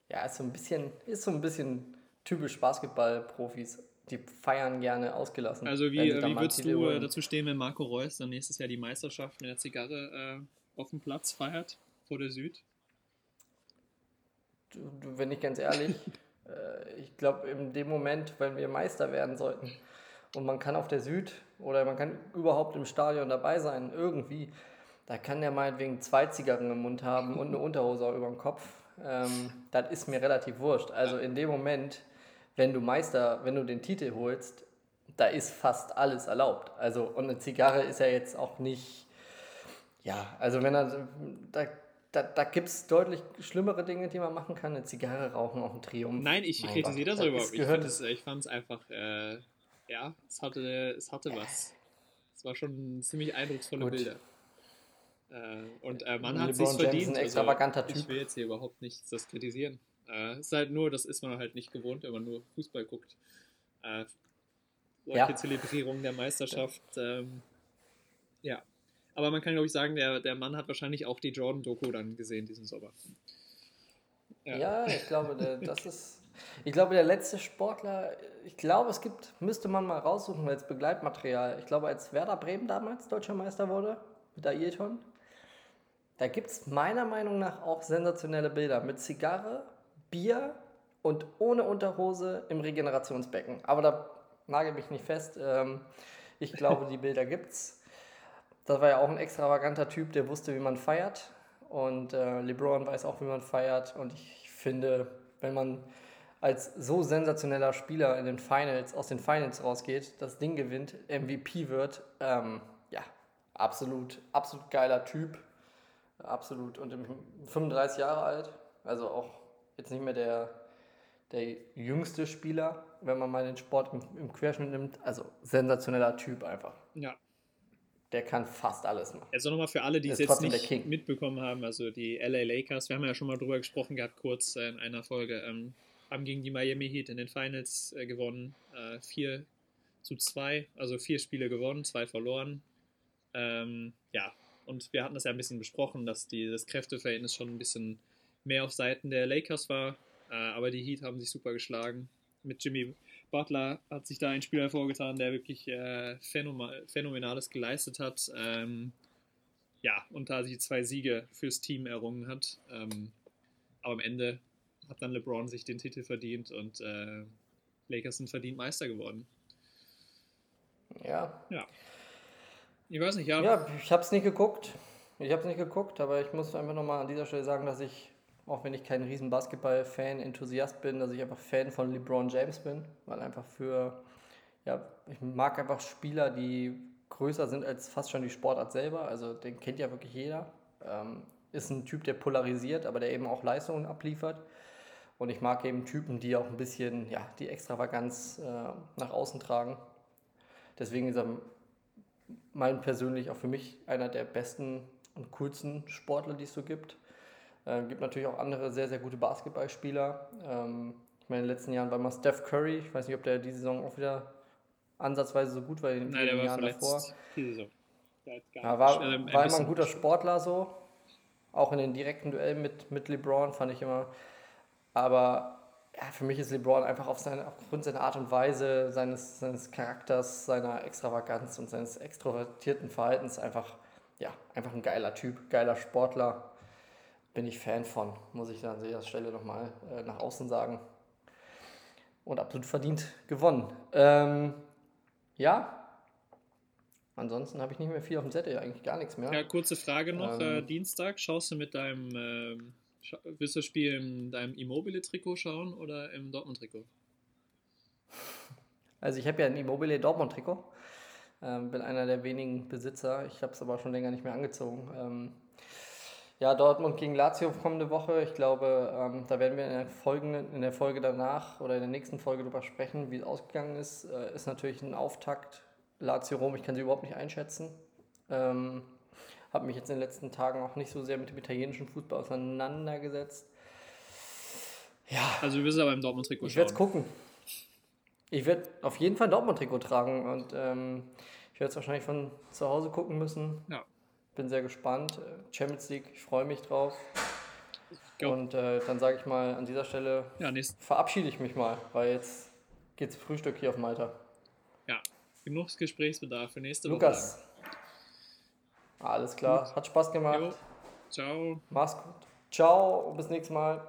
ja, ist so ein bisschen, ist so ein bisschen typisch Basketballprofis. Die feiern gerne ausgelassen. Also wie, dann wie würdest du äh, holen. dazu stehen, wenn Marco Reus dann nächstes Jahr die Meisterschaft mit der Zigarre äh, auf dem Platz feiert, der Süd? Du, du, wenn ich ganz ehrlich, äh, ich glaube, in dem Moment, wenn wir Meister werden sollten und man kann auf der Süd oder man kann überhaupt im Stadion dabei sein, irgendwie, da kann der meinetwegen zwei Zigarren im Mund haben und eine Unterhose auch über dem Kopf. Ähm, das ist mir relativ wurscht. Also in dem Moment, wenn du Meister, wenn du den Titel holst, da ist fast alles erlaubt. Also, und eine Zigarre ist ja jetzt auch nicht, ja, also wenn er, da, da, da gibt es deutlich schlimmere Dinge, die man machen kann. Eine Zigarre rauchen auf dem Triumph. Nein, ich Mein kritisiere das überhaupt. ist Ich, fand es einfach, äh, ja, es hatte, es hatte was. Es war schon ziemlich eindrucksvolle Gut. Bilder. Äh, und äh, man hat es ist verdient. ein extravaganter also, Typ. Ich will jetzt hier überhaupt nicht das kritisieren. Äh, es ist halt nur, das ist man halt nicht gewohnt, wenn man nur Fußball guckt. Äh, solche Ja. Zelebrierungen der Meisterschaft. Ähm, ja. Aber man kann, glaube ich, sagen, der, der Mann hat wahrscheinlich auch die Jordan-Doku dann gesehen diesen Sommer. Ja. Ja, ich glaube, der, das ist. Ich glaube, der letzte Sportler, ich glaube, es gibt, müsste man mal raussuchen als Begleitmaterial. Ich glaube, als Werder Bremen damals deutscher Meister wurde, mit Ailton, da gibt es meiner Meinung nach auch sensationelle Bilder mit Zigarre, Bier und ohne Unterhose im Regenerationsbecken. Aber da nagel mich nicht fest. Ähm, ich glaube, die Bilder gibt's. Das war ja auch ein extravaganter Typ, der wusste, wie man feiert. Und äh, LeBron weiß auch, wie man feiert. Und ich finde, wenn man als so sensationeller Spieler in den Finals, aus den Finals rausgeht, das Ding gewinnt, MVP wird. Ähm, ja, absolut, absolut geiler Typ. Absolut. Und 35 Jahre alt, also auch jetzt nicht mehr der, der jüngste Spieler, wenn man mal den Sport im, im Querschnitt nimmt. Also sensationeller Typ einfach. Ja. Der kann fast alles machen. Also nochmal für alle, die es jetzt nicht mitbekommen haben, also die LA Lakers, wir haben ja schon mal drüber gesprochen gehabt, kurz in einer Folge, ähm, haben gegen die Miami Heat in den Finals äh, gewonnen. Äh, 4 zu 2, also vier Spiele gewonnen, zwei verloren. Ähm, ja, und wir hatten das ja ein bisschen besprochen, dass die, das Kräfteverhältnis schon ein bisschen mehr auf Seiten der Lakers war. Äh, aber die Heat haben sich super geschlagen. Mit Jimmy Butler hat sich da ein Spieler hervorgetan, der wirklich äh, Phänomenales geleistet hat. Ähm, ja, und da die zwei Siege fürs Team errungen hat. Ähm, aber am Ende hat dann LeBron sich den Titel verdient und äh, Lakers sind verdient Meister geworden. Ja. Ja. Ich weiß nicht, ja. Ja, ich habe es nicht geguckt. Ich habe es nicht geguckt, aber ich muss einfach nochmal an dieser Stelle sagen, dass ich auch wenn ich kein riesen Basketball-Fan, Enthusiast bin, dass ich einfach Fan von LeBron James bin, weil einfach für, ja, ich mag einfach Spieler, die größer sind als fast schon die Sportart selber, also den kennt ja wirklich jeder. Ähm, ist ein Typ, der polarisiert, aber der eben auch Leistungen abliefert. Und ich mag eben Typen, die auch ein bisschen ja, die Extravaganz äh, nach außen tragen. Deswegen ist er mein persönlich auch für mich einer der besten und coolsten Sportler, die es so gibt. Äh, gibt natürlich auch andere sehr, sehr gute Basketballspieler. Ähm, ich meine, in den letzten Jahren war mal Steph Curry. Ich weiß nicht, ob der diese Saison auch wieder ansatzweise so gut war in den Nein, der war Jahren davor. Ja, war, äh, war immer ein guter Sportler so. Auch in den direkten Duellen mit, mit LeBron fand ich immer. Aber ja, für mich ist LeBron einfach auf seine, aufgrund seiner Art und Weise, seines, seines Charakters, seiner Extravaganz und seines extrovertierten Verhaltens einfach, ja, einfach ein geiler Typ, geiler Sportler bin ich Fan von, muss ich an dieser Stelle nochmal äh, nach außen sagen. Und absolut verdient gewonnen. Ähm, ja, ansonsten habe ich nicht mehr viel auf dem Zettel, eigentlich gar nichts mehr. Ja, kurze Frage noch. Ähm, äh, Dienstag, schaust du mit deinem, äh, willst du das Spiel in deinem Immobile-Trikot schauen oder im Dortmund-Trikot? Also ich habe ja ein Immobile Dortmund-Trikot. Ähm, bin einer der wenigen Besitzer. Ich habe es aber schon länger nicht mehr angezogen. Ähm, ja, Dortmund gegen Lazio kommende Woche. Ich glaube, ähm, da werden wir in der, folgenden, in der Folge danach oder in der nächsten Folge darüber sprechen, wie es ausgegangen ist. Äh, ist natürlich ein Auftakt. Lazio Rom, ich kann sie überhaupt nicht einschätzen. Ähm, habe mich jetzt in den letzten Tagen auch nicht so sehr mit dem italienischen Fußball auseinandergesetzt. Ja. Also du wirst aber im Dortmund-Trikot Ich werde es gucken. Ich werde auf jeden Fall ein Dortmund-Trikot tragen und ähm, ich werde es wahrscheinlich von zu Hause gucken müssen. Ja bin sehr gespannt. Äh, Champions League, ich freue mich drauf. Und äh, dann sage ich mal an dieser Stelle, ja, verabschiede ich mich mal, weil jetzt geht's Frühstück hier auf Malta. Ja, genug Gesprächsbedarf für nächste Woche. Lukas. Alles klar, hat Spaß gemacht. Jo. Ciao. Mach's gut. Ciao und bis nächstes Mal.